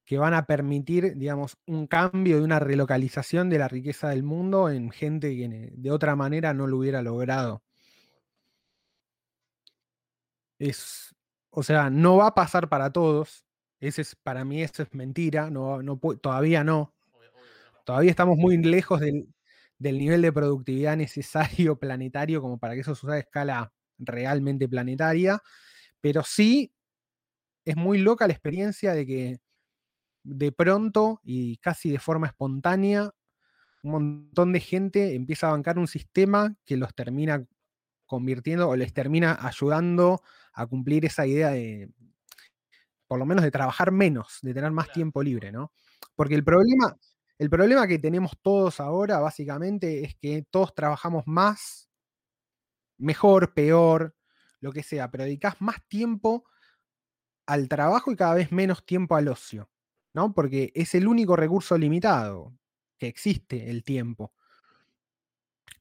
que van a permitir, digamos, un cambio y una relocalización de la riqueza del mundo en gente que de otra manera no lo hubiera logrado. Es, o sea, no va a pasar para todos. Ese es, para mí eso es mentira. No, no, todavía no. Todavía estamos muy lejos del, del nivel de productividad necesario planetario como para que eso suceda a escala realmente planetaria. Pero sí es muy loca la experiencia de que de pronto y casi de forma espontánea, un montón de gente empieza a bancar un sistema que los termina convirtiendo o les termina ayudando a cumplir esa idea de, por lo menos de trabajar menos, de tener más tiempo libre, ¿no? Porque el problema, el problema que tenemos todos ahora, básicamente, es que todos trabajamos más, mejor, peor, lo que sea, pero dedicas más tiempo al trabajo y cada vez menos tiempo al ocio. ¿no? Porque es el único recurso limitado que existe, el tiempo.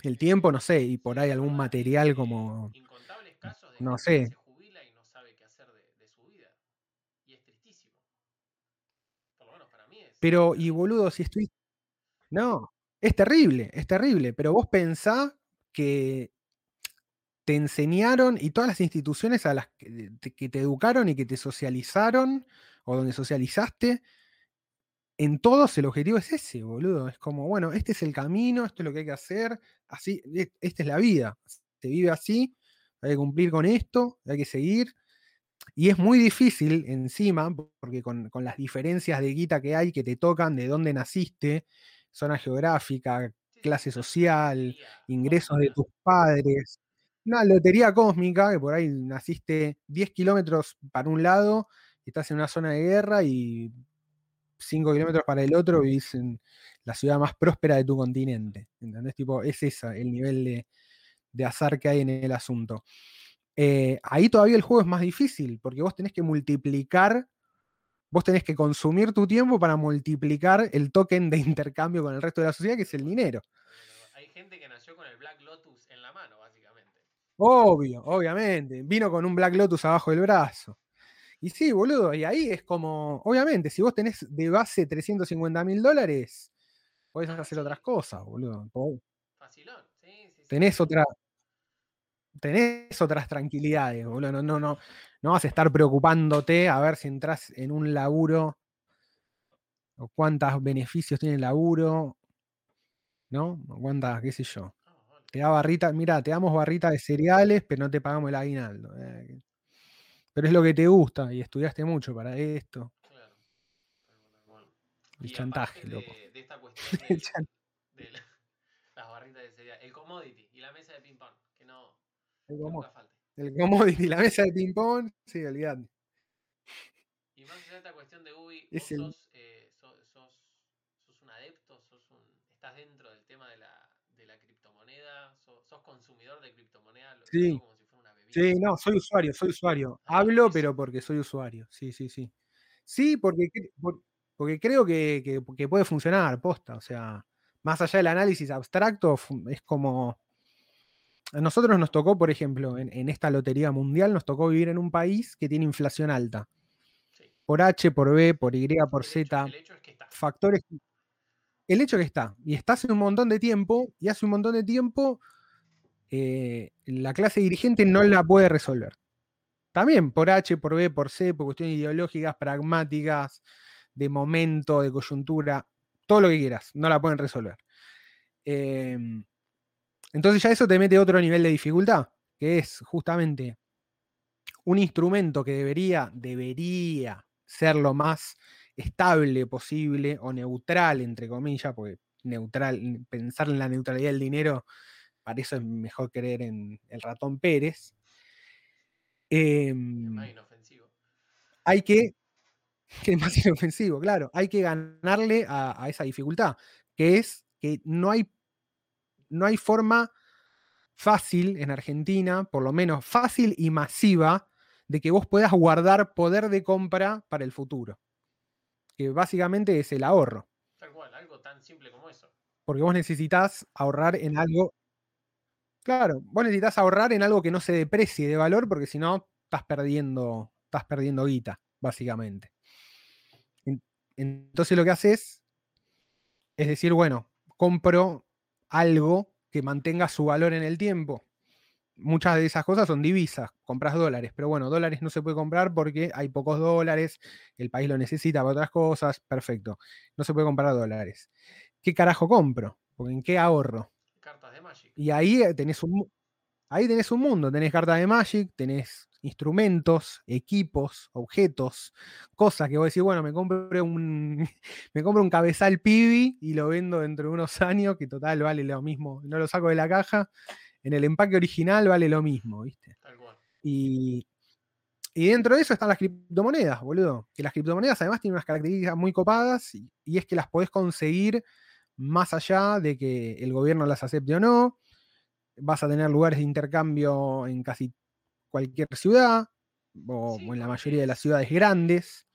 El tiempo, no sé, y por ahí algún material como... Incontables casos de no sé. se jubila y no sabe qué hacer de, su vida. Y es tristísimo. Por lo menos para mí es... Pero, y boludo, si estoy... No, es terrible, es terrible, pero vos pensás que te enseñaron y todas las instituciones a las que te educaron y que te socializaron o donde socializaste, en todos el objetivo es ese, boludo. Es como, bueno, este es el camino, esto es lo que hay que hacer, así, e, esta es la vida. Se vive así, hay que cumplir con esto, hay que seguir. Y es muy difícil encima, porque con, las diferencias de guita que hay, que te tocan, de dónde naciste, zona geográfica, clase social, ingresos de tus padres, una lotería cósmica, que por ahí naciste 10 kilómetros para un lado, estás en una zona de guerra y 5 kilómetros para el otro vivís en la ciudad más próspera de tu continente. ¿Entendés? Tipo, es esa el nivel de, azar que hay en el asunto. Eh, ahí todavía el juego es más difícil, porque vos tenés que multiplicar, vos tenés que consumir tu tiempo para multiplicar el token de intercambio con el resto de la sociedad, que es el dinero. Hay gente que nació con el Black Lotus en la mano, básicamente. Obvio, obviamente. Vino con un Black Lotus abajo del brazo. Y sí, boludo, y ahí es como, obviamente, si vos tenés de base 350 mil dólares, podés ah, hacer otras cosas, boludo. Facilón, sí, sí. Tenés otra. Tenés otras tranquilidades, boludo. No, no, no, no vas a estar preocupándote a ver si entras en un laburo o cuántos beneficios tiene el laburo, ¿no? O cuántas, qué sé yo. Te da barrita, mira, te damos barrita de cereales, pero no te pagamos el aguinaldo. Eh pero es lo que te gusta y estudiaste mucho para esto. Claro. El chantaje, loco. De esta cuestión de, las barritas de cereal, el commodity y la mesa de ping-pong, que no, el falte. El y la mesa de ping-pong, sí, olvidate. Y más allá de esta cuestión de Ubi, vos sos, eh, sos, sos, un adepto, sos un, estás dentro del tema de la, de la criptomoneda, sos, consumidor de criptomoneda, lo sí. como Sí, no, soy usuario, soy usuario. Hablo, pero porque soy usuario. Sí, sí, sí. Sí, porque, porque creo que, puede funcionar, posta. O sea, más allá del análisis abstracto, es como. A nosotros nos tocó, por ejemplo, en, esta lotería mundial, nos tocó vivir en un país que tiene inflación alta. Por H, por B, por Y, por Z. Factores. El hecho que está. Y está hace un montón de tiempo, y hace un montón de tiempo eh, la clase dirigente no la puede resolver. También por H, por B, por C, por cuestiones ideológicas, pragmáticas, de momento, de coyuntura, todo lo que quieras, no la pueden resolver. Em, entonces ya eso te mete otro nivel de dificultad, que es justamente un instrumento que debería, debería ser lo más estable posible o neutral, entre comillas, porque neutral, pensar en la neutralidad del dinero para eso es mejor creer en el ratón Pérez. Em, hay que, que es más inofensivo, claro, hay que ganarle a, esa dificultad, que es que no hay, no hay forma fácil en Argentina, por lo menos fácil y masiva, de que vos puedas guardar poder de compra para el futuro. Que básicamente es el ahorro. Tal cual, algo tan simple como eso. Porque vos necesitas ahorrar en algo Claro, vos necesitas ahorrar en algo que no se deprecie de valor, porque si no, estás perdiendo, estás perdiendo guita, básicamente. Entonces lo que haces es decir, bueno, compro algo que mantenga su valor en el tiempo. Muchas de esas cosas son divisas, compras dólares, pero bueno, dólares no se puede comprar porque hay pocos dólares, el país lo necesita para otras cosas, perfecto. No se puede comprar dólares. ¿Qué carajo compro? ¿en qué ahorro? Cartas de Magic. Y ahí eh, tenés un, ahí tenés un mundo, tenés cartas de Magic, tenés instrumentos, equipos, objetos, cosas que vos decís, bueno, me compro un, me compro un cabezal Pibi y lo vendo dentro de unos años, que total vale lo mismo. No lo saco de la caja, en el empaque original vale lo mismo, ¿viste? Y, y dentro de eso están las criptomonedas, boludo. Que las criptomonedas además tienen unas características muy copadas y, y es que las podés conseguir más allá de que el gobierno las acepte o no. Vas a tener lugares de intercambio en casi cualquier ciudad, o en la mayoría de las ciudades grandes,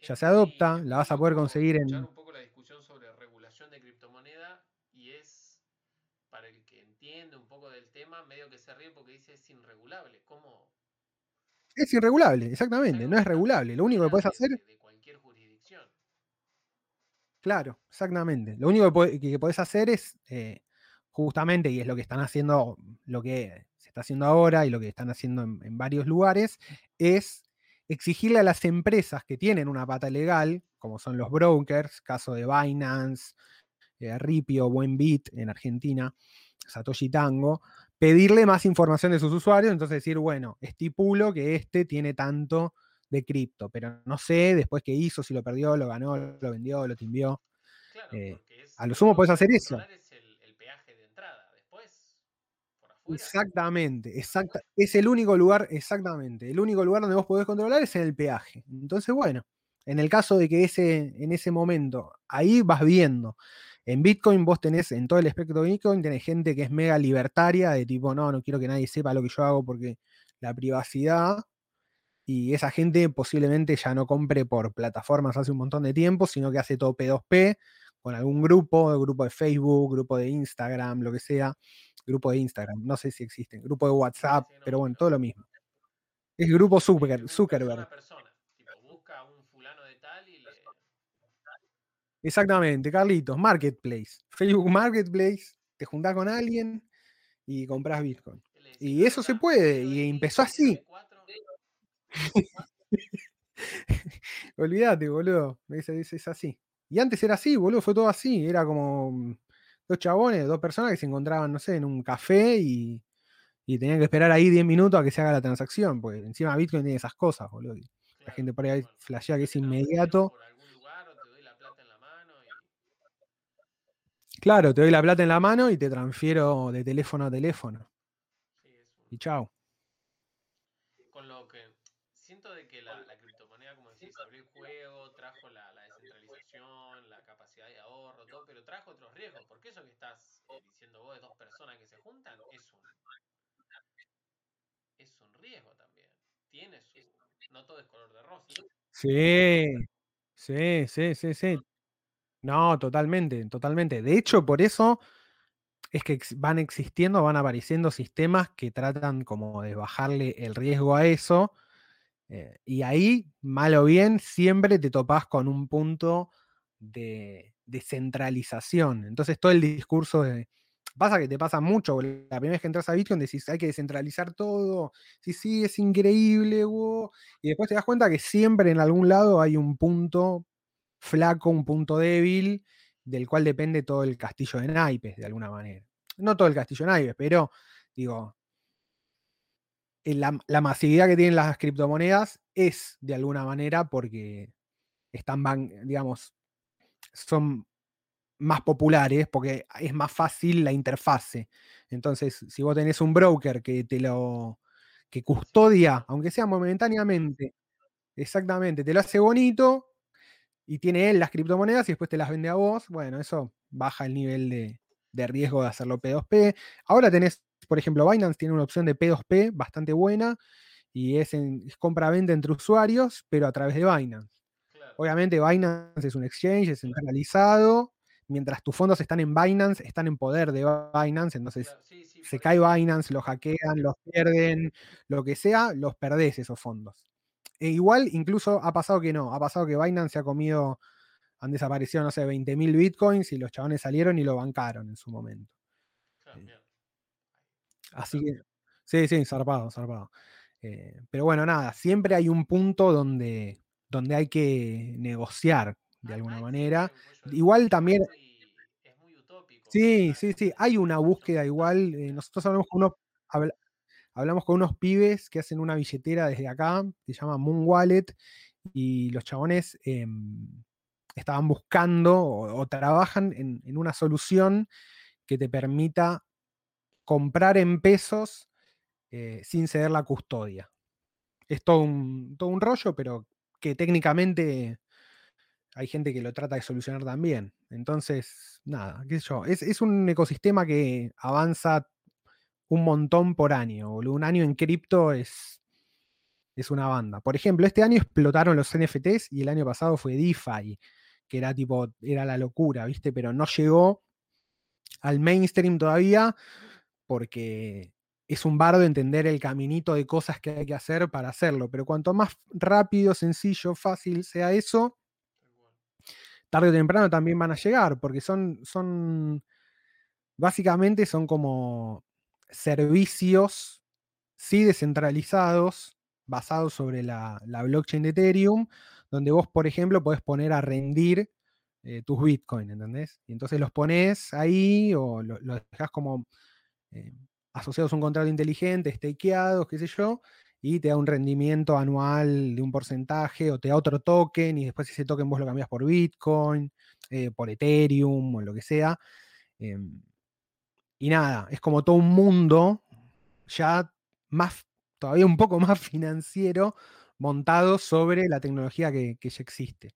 ya se adopta, la vas a poder conseguir en... un poco la discusión sobre regulación de criptomoneda y es, para el que entiende un poco del tema, medio que se ríe porque dice es irregulable. ¿Cómo? Es irregulable, exactamente, no es regulable. Lo único que puedes hacer... De cualquier jurisdicción. Claro, exactamente. Lo único que, podés hacer es, eh, justamente, y es lo que están haciendo, lo que está haciendo ahora y lo que están haciendo en, varios lugares, es exigirle a las empresas que tienen una pata legal, como son los brokers, caso de Binance, eh, Ripio, Buenbit en Argentina, Satoshi Tango, pedirle más información de sus usuarios, entonces decir, bueno, estipulo que este tiene tanto de cripto, pero no sé después qué hizo, si lo perdió, lo ganó, lo vendió, lo timbió. Eh, a lo sumo puedes hacer eso. Exactamente, exacta, es el único lugar, exactamente, el único lugar donde vos podés controlar es en el peaje. Entonces, bueno, en el caso de que ese, en ese momento, ahí vas viendo. En Bitcoin vos tenés, en todo el espectro de Bitcoin, tenés gente que es mega libertaria, de tipo, no, no quiero que nadie sepa lo que yo hago porque la privacidad, y esa gente posiblemente ya no compre por plataformas hace un montón de tiempo, sino que hace todo P2P, con algún grupo, grupo de Facebook, grupo de Instagram, lo que sea, grupo de Instagram, no sé si existen, grupo de WhatsApp, pero bueno, todo lo mismo. Es grupo Zucker, Zuckerberg. Exactamente, Carlitos, Marketplace, Facebook Marketplace, te juntás con alguien y compras Bitcoin. Y eso se puede, y empezó así. Olvídate, boludo, es, es así. Y antes era así, boludo, fue todo así. Era como mm, dos chabones, dos personas que se encontraban, no sé, en un café y, tenían que esperar ahí 10 minutos a que se haga la transacción, porque encima Bitcoin tiene esas cosas, boludo. la gente por ahí flashea que es inmediato. Claro, te doy la plata en la mano y te transfiero de teléfono a teléfono. Y chao. Con lo que siento de que la, criptomoneda, como decís, abrió el juego, trajo la la capacidad de ahorro, todo, pero trajo otros riesgos, porque eso que estás eh, diciendo vos de dos personas que se juntan es un, es un riesgo también. Tiene su, no todo es color de rosa. Sí, sí, sí, sí, sí. No, totalmente, totalmente. De hecho, por eso es que van existiendo, van apareciendo sistemas que tratan como de bajarle el riesgo a eso. Eh, y ahí, mal o bien, siempre te topás con un punto de descentralización. Entonces todo el discurso de... Pasa que te pasa mucho, la primera vez que entras a Bitcoin decís, hay que descentralizar todo, sí, sí, es increíble, y después te das cuenta que siempre en algún lado hay un punto flaco, un punto débil, del cual depende todo el castillo de naipes, de alguna manera. No todo el castillo de naipes, pero digo, la, la, masividad que tienen las criptomonedas es de alguna manera porque están, digamos, son más populares porque es más fácil la interfase. Entonces, si vos tenés un broker que te lo que custodia, aunque sea momentáneamente, exactamente, te lo hace bonito y tiene él las criptomonedas y después te las vende a vos, bueno, eso baja el nivel de, riesgo de hacerlo P2P. Ahora tenés, por ejemplo, Binance tiene una opción de P2P bastante buena y es, es compra-venta entre usuarios, pero a través de Binance. Obviamente Binance es un exchange, es centralizado, mientras tus fondos están en Binance, están en poder de Binance, entonces Claro, sí, sí, se cae. Binance, los hackean, los pierden, lo que sea, los perdés esos fondos. E igual, incluso ha pasado que no, ha pasado que Binance se ha comido, han desaparecido, no sé, 20.000 bitcoins y los chabones salieron y lo bancaron en su momento. Claro, Eh. Así que, sí, sí, zarpado, zarpado. Eh, pero bueno, nada, siempre hay un punto donde, donde hay que negociar de alguna manera. Igual también, es muy, es muy utópico sí, sí, sí, hay una búsqueda igual. eh, nosotros hablamos con unos, habla- hablamos con unos pibes que hacen una billetera desde acá, se llama Moon Wallet, y los chabones em, estaban buscando o, trabajan en, en una solución que te permita comprar en pesos eh, sin ceder la custodia. Es todo un, todo un rollo, pero que técnicamente hay gente que lo trata de solucionar también. Entonces, nada, qué sé yo. Es, un ecosistema que avanza un montón por año. Un año en cripto es, es una banda. Por ejemplo, este año explotaron los NFTs y el año pasado fue DeFi, que era tipo, era la locura, ¿viste? Pero no llegó al mainstream todavía porque es un bardo entender el caminito de cosas que hay que hacer para hacerlo. Pero cuanto más rápido, sencillo, fácil sea eso. Tarde o temprano también van a llegar, porque son, básicamente son como servicios, sí descentralizados, basados sobre la, blockchain de Ethereum, donde vos, por ejemplo, podés poner a rendir eh, tus Bitcoin, ¿entendés? Y entonces los pones ahí o lo, lo dejas como eh, asociados a un contrato inteligente, stakeados, qué sé yo, y te da un rendimiento anual de un porcentaje o te da otro token y después ese token vos lo cambias por Bitcoin, eh, por Ethereum o lo que sea. em, y nada, es como todo un mundo ya más, todavía un poco más financiero, montado sobre la tecnología que, que ya existe.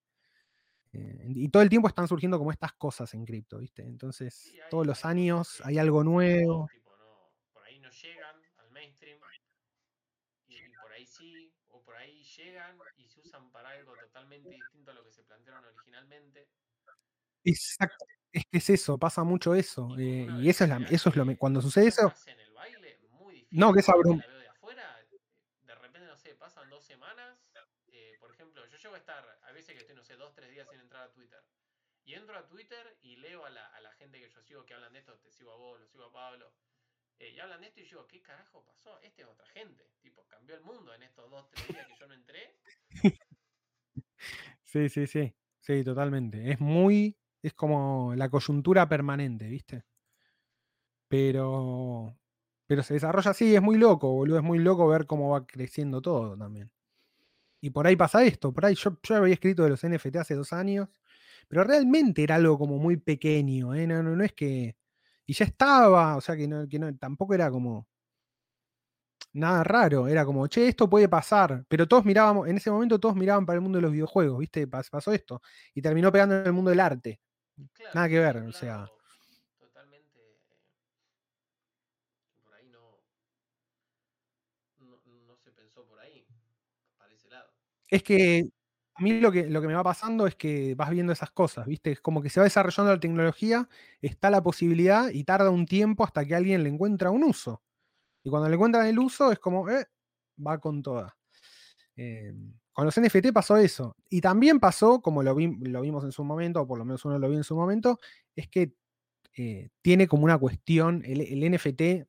Eh, y todo el tiempo están surgiendo como estas cosas en cripto, ¿viste? Entonces, todos los años hay algo nuevo. no, tipo, no, por ahí no llegan al mainstream y, y por ahí sí, o por ahí llegan y se usan para algo totalmente distinto a lo que se plantearon originalmente. Exacto. Es que es eso, pasa mucho eso. Y eh, y eso es, la, eso es lo cuando sucede eso, en el baile muy difícil. no, que es veo de afuera, de repente, no sé, pasan dos semanas. eh, por ejemplo, yo llego a estar, a veces que estoy, no sé, dos, tres días sin entrar a Twitter. Y entro a Twitter y leo a la, a la gente que yo sigo que hablan de esto, te sigo a vos, lo sigo a Pablo. Eh, y hablan de esto y yo ¿qué carajo pasó? Este es otra gente. Tipo, cambió el mundo en estos dos, tres días que yo no entré. Sí, sí, sí. Sí, totalmente. Es muy. Es como la coyuntura permanente, ¿viste? Pero. Pero se desarrolla así, es muy loco, boludo. Es muy loco ver cómo va creciendo todo también. Y por ahí pasa esto. Por ahí yo, yo había escrito de los NFT hace dos años. Pero realmente era algo como muy pequeño, ¿eh? No, no, no es que. Y ya estaba, o sea que, no, que no, tampoco era como nada raro, era como, che, esto puede pasar, pero todos mirábamos, en ese momento todos miraban para el mundo de los videojuegos, ¿viste? Pas- pasó esto, y terminó pegando en el mundo del arte. Claro, Nada que ver, o sea. Totalmente. eh, por ahí no, no. No se pensó por ahí. Para ese lado. Es que a mí lo que, lo que me va pasando es que vas viendo esas cosas, ¿viste? Es como que se va desarrollando la tecnología, está la posibilidad y tarda un tiempo hasta que alguien le encuentra un uso. Y cuando le encuentran el uso es como, eh, va con toda. Eh, con los NFT pasó eso. Y también pasó, como lo, vi- lo vimos en su momento, o por lo menos uno lo vio en su momento, es que eh, tiene como una cuestión, el, el NFT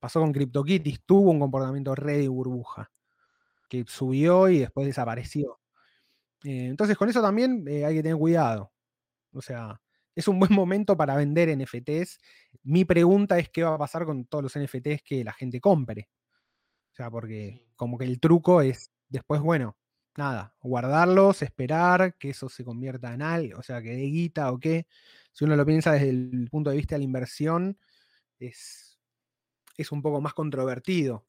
pasó con CryptoKitties, tuvo un comportamiento re de burbuja, que subió y después desapareció. Eh, entonces con eso también eh, hay que tener cuidado. O sea, es un buen momento para vender NFTs. Mi pregunta es qué va a pasar con todos los NFTs que la gente compre. O sea, porque como que el truco es después, bueno, nada, guardarlos, esperar que eso se convierta en algo, o sea, que dé guita o qué. Si uno lo piensa desde el punto de vista de la inversión, es, es un poco más controvertido.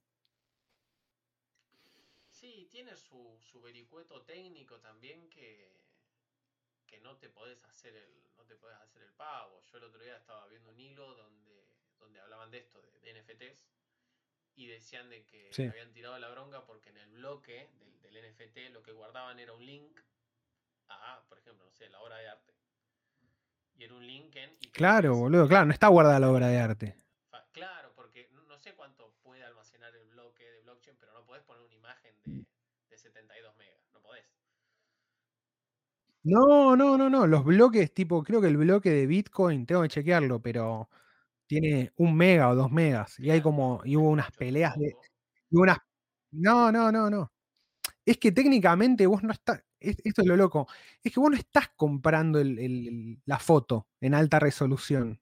Sí, tiene su, su vericueto técnico también que, que no te podés hacer el, no te podés hacer el pavo. Yo el otro día estaba viendo un hilo donde, donde hablaban de esto, de, de NFTs, y decían de que Sí. habían tirado la bronca porque en el bloque del, del NFT lo que guardaban era un link a, por ejemplo, no sé, la obra de arte. y en un link en. y Claro, boludo, claro, no está guardada la obra de arte. Claro, porque no- no sé cuánto puede almacenar el bloque de blockchain, pero no podés poner una imagen de, de 72 megas. No podés. No, no, no, no. Los bloques, tipo, creo que el bloque de Bitcoin, tengo que chequearlo, pero tiene un mega o dos megas. Y hay como, y hubo unas peleas de. y unas. No, no, no, no. Es que técnicamente vos no estás. es- Esto es lo loco. Es que vos no estás comprando el- el- la foto en alta resolución.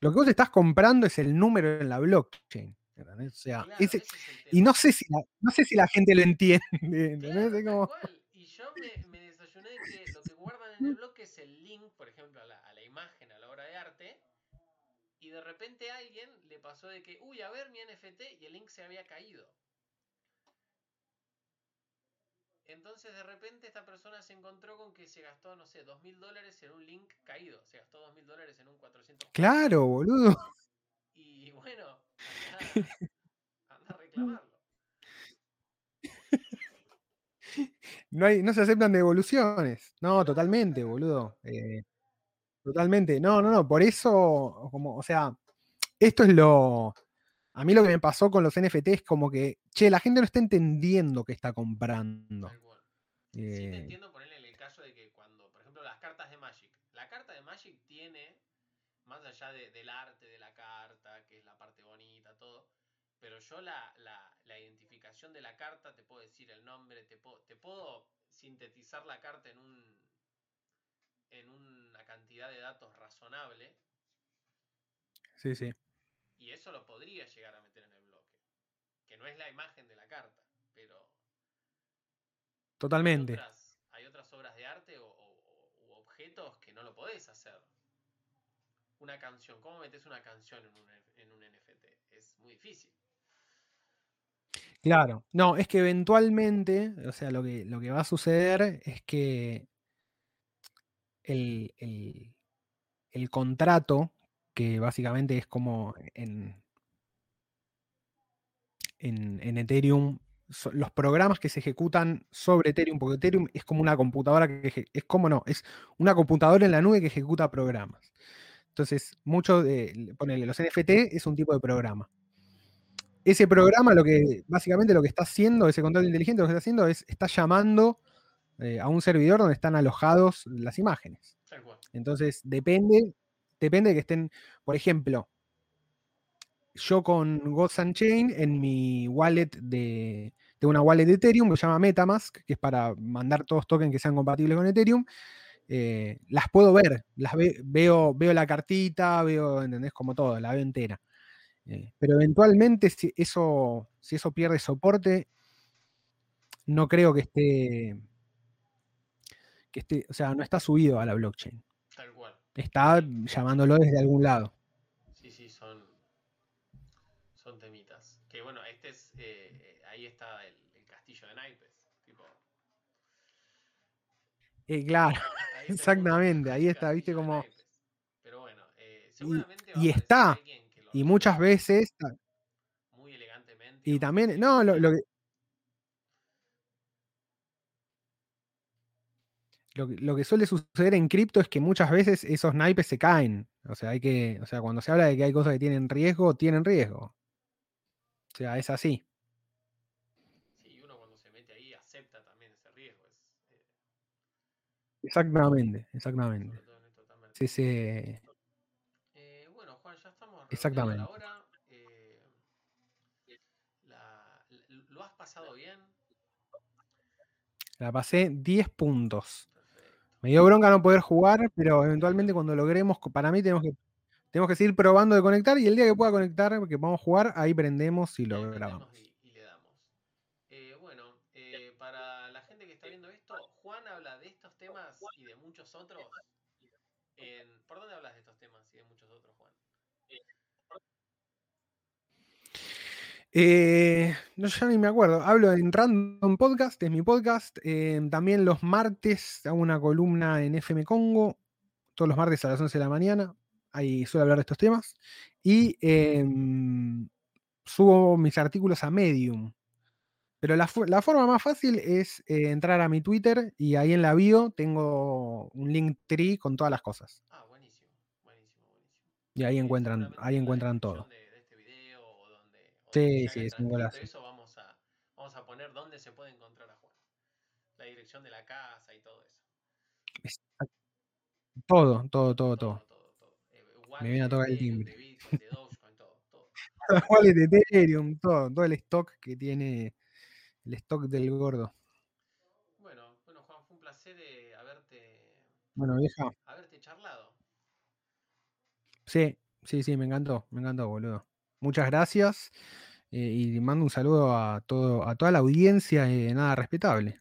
Lo que vos estás comprando es el número en la blockchain. O sea, Claro, ese- ese es el y no sé si la, no sé si la gente lo entiende. Y yo me, me desayuné de que lo que guardan en el bloque es el link, por ejemplo, a la, a la imagen, a la obra de arte. Y de repente a alguien le pasó de que, uy, a ver mi NFT y el link se había caído. Entonces de repente esta persona se encontró con que se gastó, no sé, dos mil dólares en un link caído. Se gastó dos mil dólares en un 400. Claro, boludo. Y bueno, anda, anda a reclamarlo. No, hay, no se aceptan devoluciones. No, totalmente, boludo. eh, totalmente. No, no, no. Por eso, como, o sea, esto es lo. A mí lo que me pasó con los NFT es como que, che, la gente no está entendiendo qué está comprando. Cual. Sí, te Eh, entiendo ponerle en el caso de que cuando, por ejemplo, las cartas de Magic. La carta de Magic tiene, más allá de- del arte de la carta, que es la parte bonita, todo, pero yo la, la- la identificación de la carta, te puedo decir el nombre, te puedo, te puedo sintetizar la carta en un en una cantidad de datos razonable sí, sí. y eso lo podría llegar a meter en el bloque. Que no es la imagen de la carta, pero hay Totalmente. otras, hay otras obras de arte o, o- o- u objetos que no lo podés hacer. Una canción, ¿cómo metes una canción en un, en un NFT? Es muy difícil. Claro. No, es que eventualmente, o sea, lo que, lo que va a suceder es que el, el- contrato, que básicamente es como en, en, en Ethereum, los programas que se ejecutan sobre Ethereum, porque Ethereum es como una computadora que es como no, es una computadora en la nube que ejecuta programas. Entonces, mucho de, ponele, los NFT es un tipo de programa. Ese programa, lo que básicamente lo que está haciendo, ese contrato inteligente, lo que está haciendo es, está llamando eh, a un servidor donde están alojados las imágenes. Entonces, depende, depende de que estén, por ejemplo, yo con Gods Chain en mi wallet de, de una wallet de Ethereum que se llama Metamask, que es para mandar todos tokens que sean compatibles con Ethereum, eh, las puedo ver, las ve- veo, veo la cartita, veo, ¿entendés? Como todo, la veo entera. Eh, pero eventualmente, si eso, si eso pierde soporte, no creo que esté, que esté, o sea, no está subido a la blockchain. Tal cual. Está llamándolo desde algún lado. Sí, sí, son, son temitas. Que bueno, este es, eh, ahí está el, el castillo de naipes. Tipo, Eh, claro, ahí exactamente, ahí está, viste como... Pero bueno, eh, seguramente va a y está, alguien Y muchas veces, muy elegantemente. y también, no, lo, lo que, lo que- lo que suele suceder en cripto es que muchas veces esos naipes se caen. O sea, hay que, o sea, cuando se habla de que hay cosas que tienen riesgo, tienen riesgo. O sea, es así. Sí, y uno cuando se mete ahí acepta también ese riesgo. Es, eh, Exactamente, exactamente. Sí, sí, Exactamente. la hora. Eh, la- la- ¿Lo has pasado bien? la pasé 10 puntos. Perfecto. Me dio bronca no poder jugar, pero eventualmente cuando logremos, para mí tenemos que, tenemos que seguir probando de conectar y el día que pueda conectar, que podamos jugar, ahí prendemos y lo ahí grabamos. Y, y le damos. Eh, bueno, eh, para la gente que está viendo esto, Juan habla de estos temas y de muchos otros. en- ¿Por dónde hablas de estos temas y de muchos otros, Juan? Eh, no, ya ni me acuerdo. Hablo en Random Podcast, es mi podcast. eh, también los martes hago una columna en FM Congo, todos los martes a las 11 de la mañana. Ahí suelo hablar de estos temas. Y em, subo mis artículos a Medium. Pero la, forma más fácil es eh, entrar a mi Twitter y ahí en la bio tengo un link tree con todas las cosas. Ah, buenísimo. Y ahí encuentran, ahí encuentran todo. de, de este video o donde, o donde Sí, sí, es un golazo. eso, vamos a, vamos a poner dónde se puede encontrar a Juan. La dirección de la casa y todo eso. Todo, todo, todo, Todo, todo. todo, todo. Eh, Me viene a de tocar el timbre. de Bitcoin, de Dogecoin, todo, todo. Wallet de Ethereum, todo, todo el stock que tiene, el stock del gordo. Bueno, bueno, Juan, fue un placer eh, haberte, Bueno, vieja. haberte charlado. Sí, sí, sí, me encantó, me encantó, boludo. Muchas gracias. eh, y mando un saludo a todo, a toda la audiencia de Nada Respetable.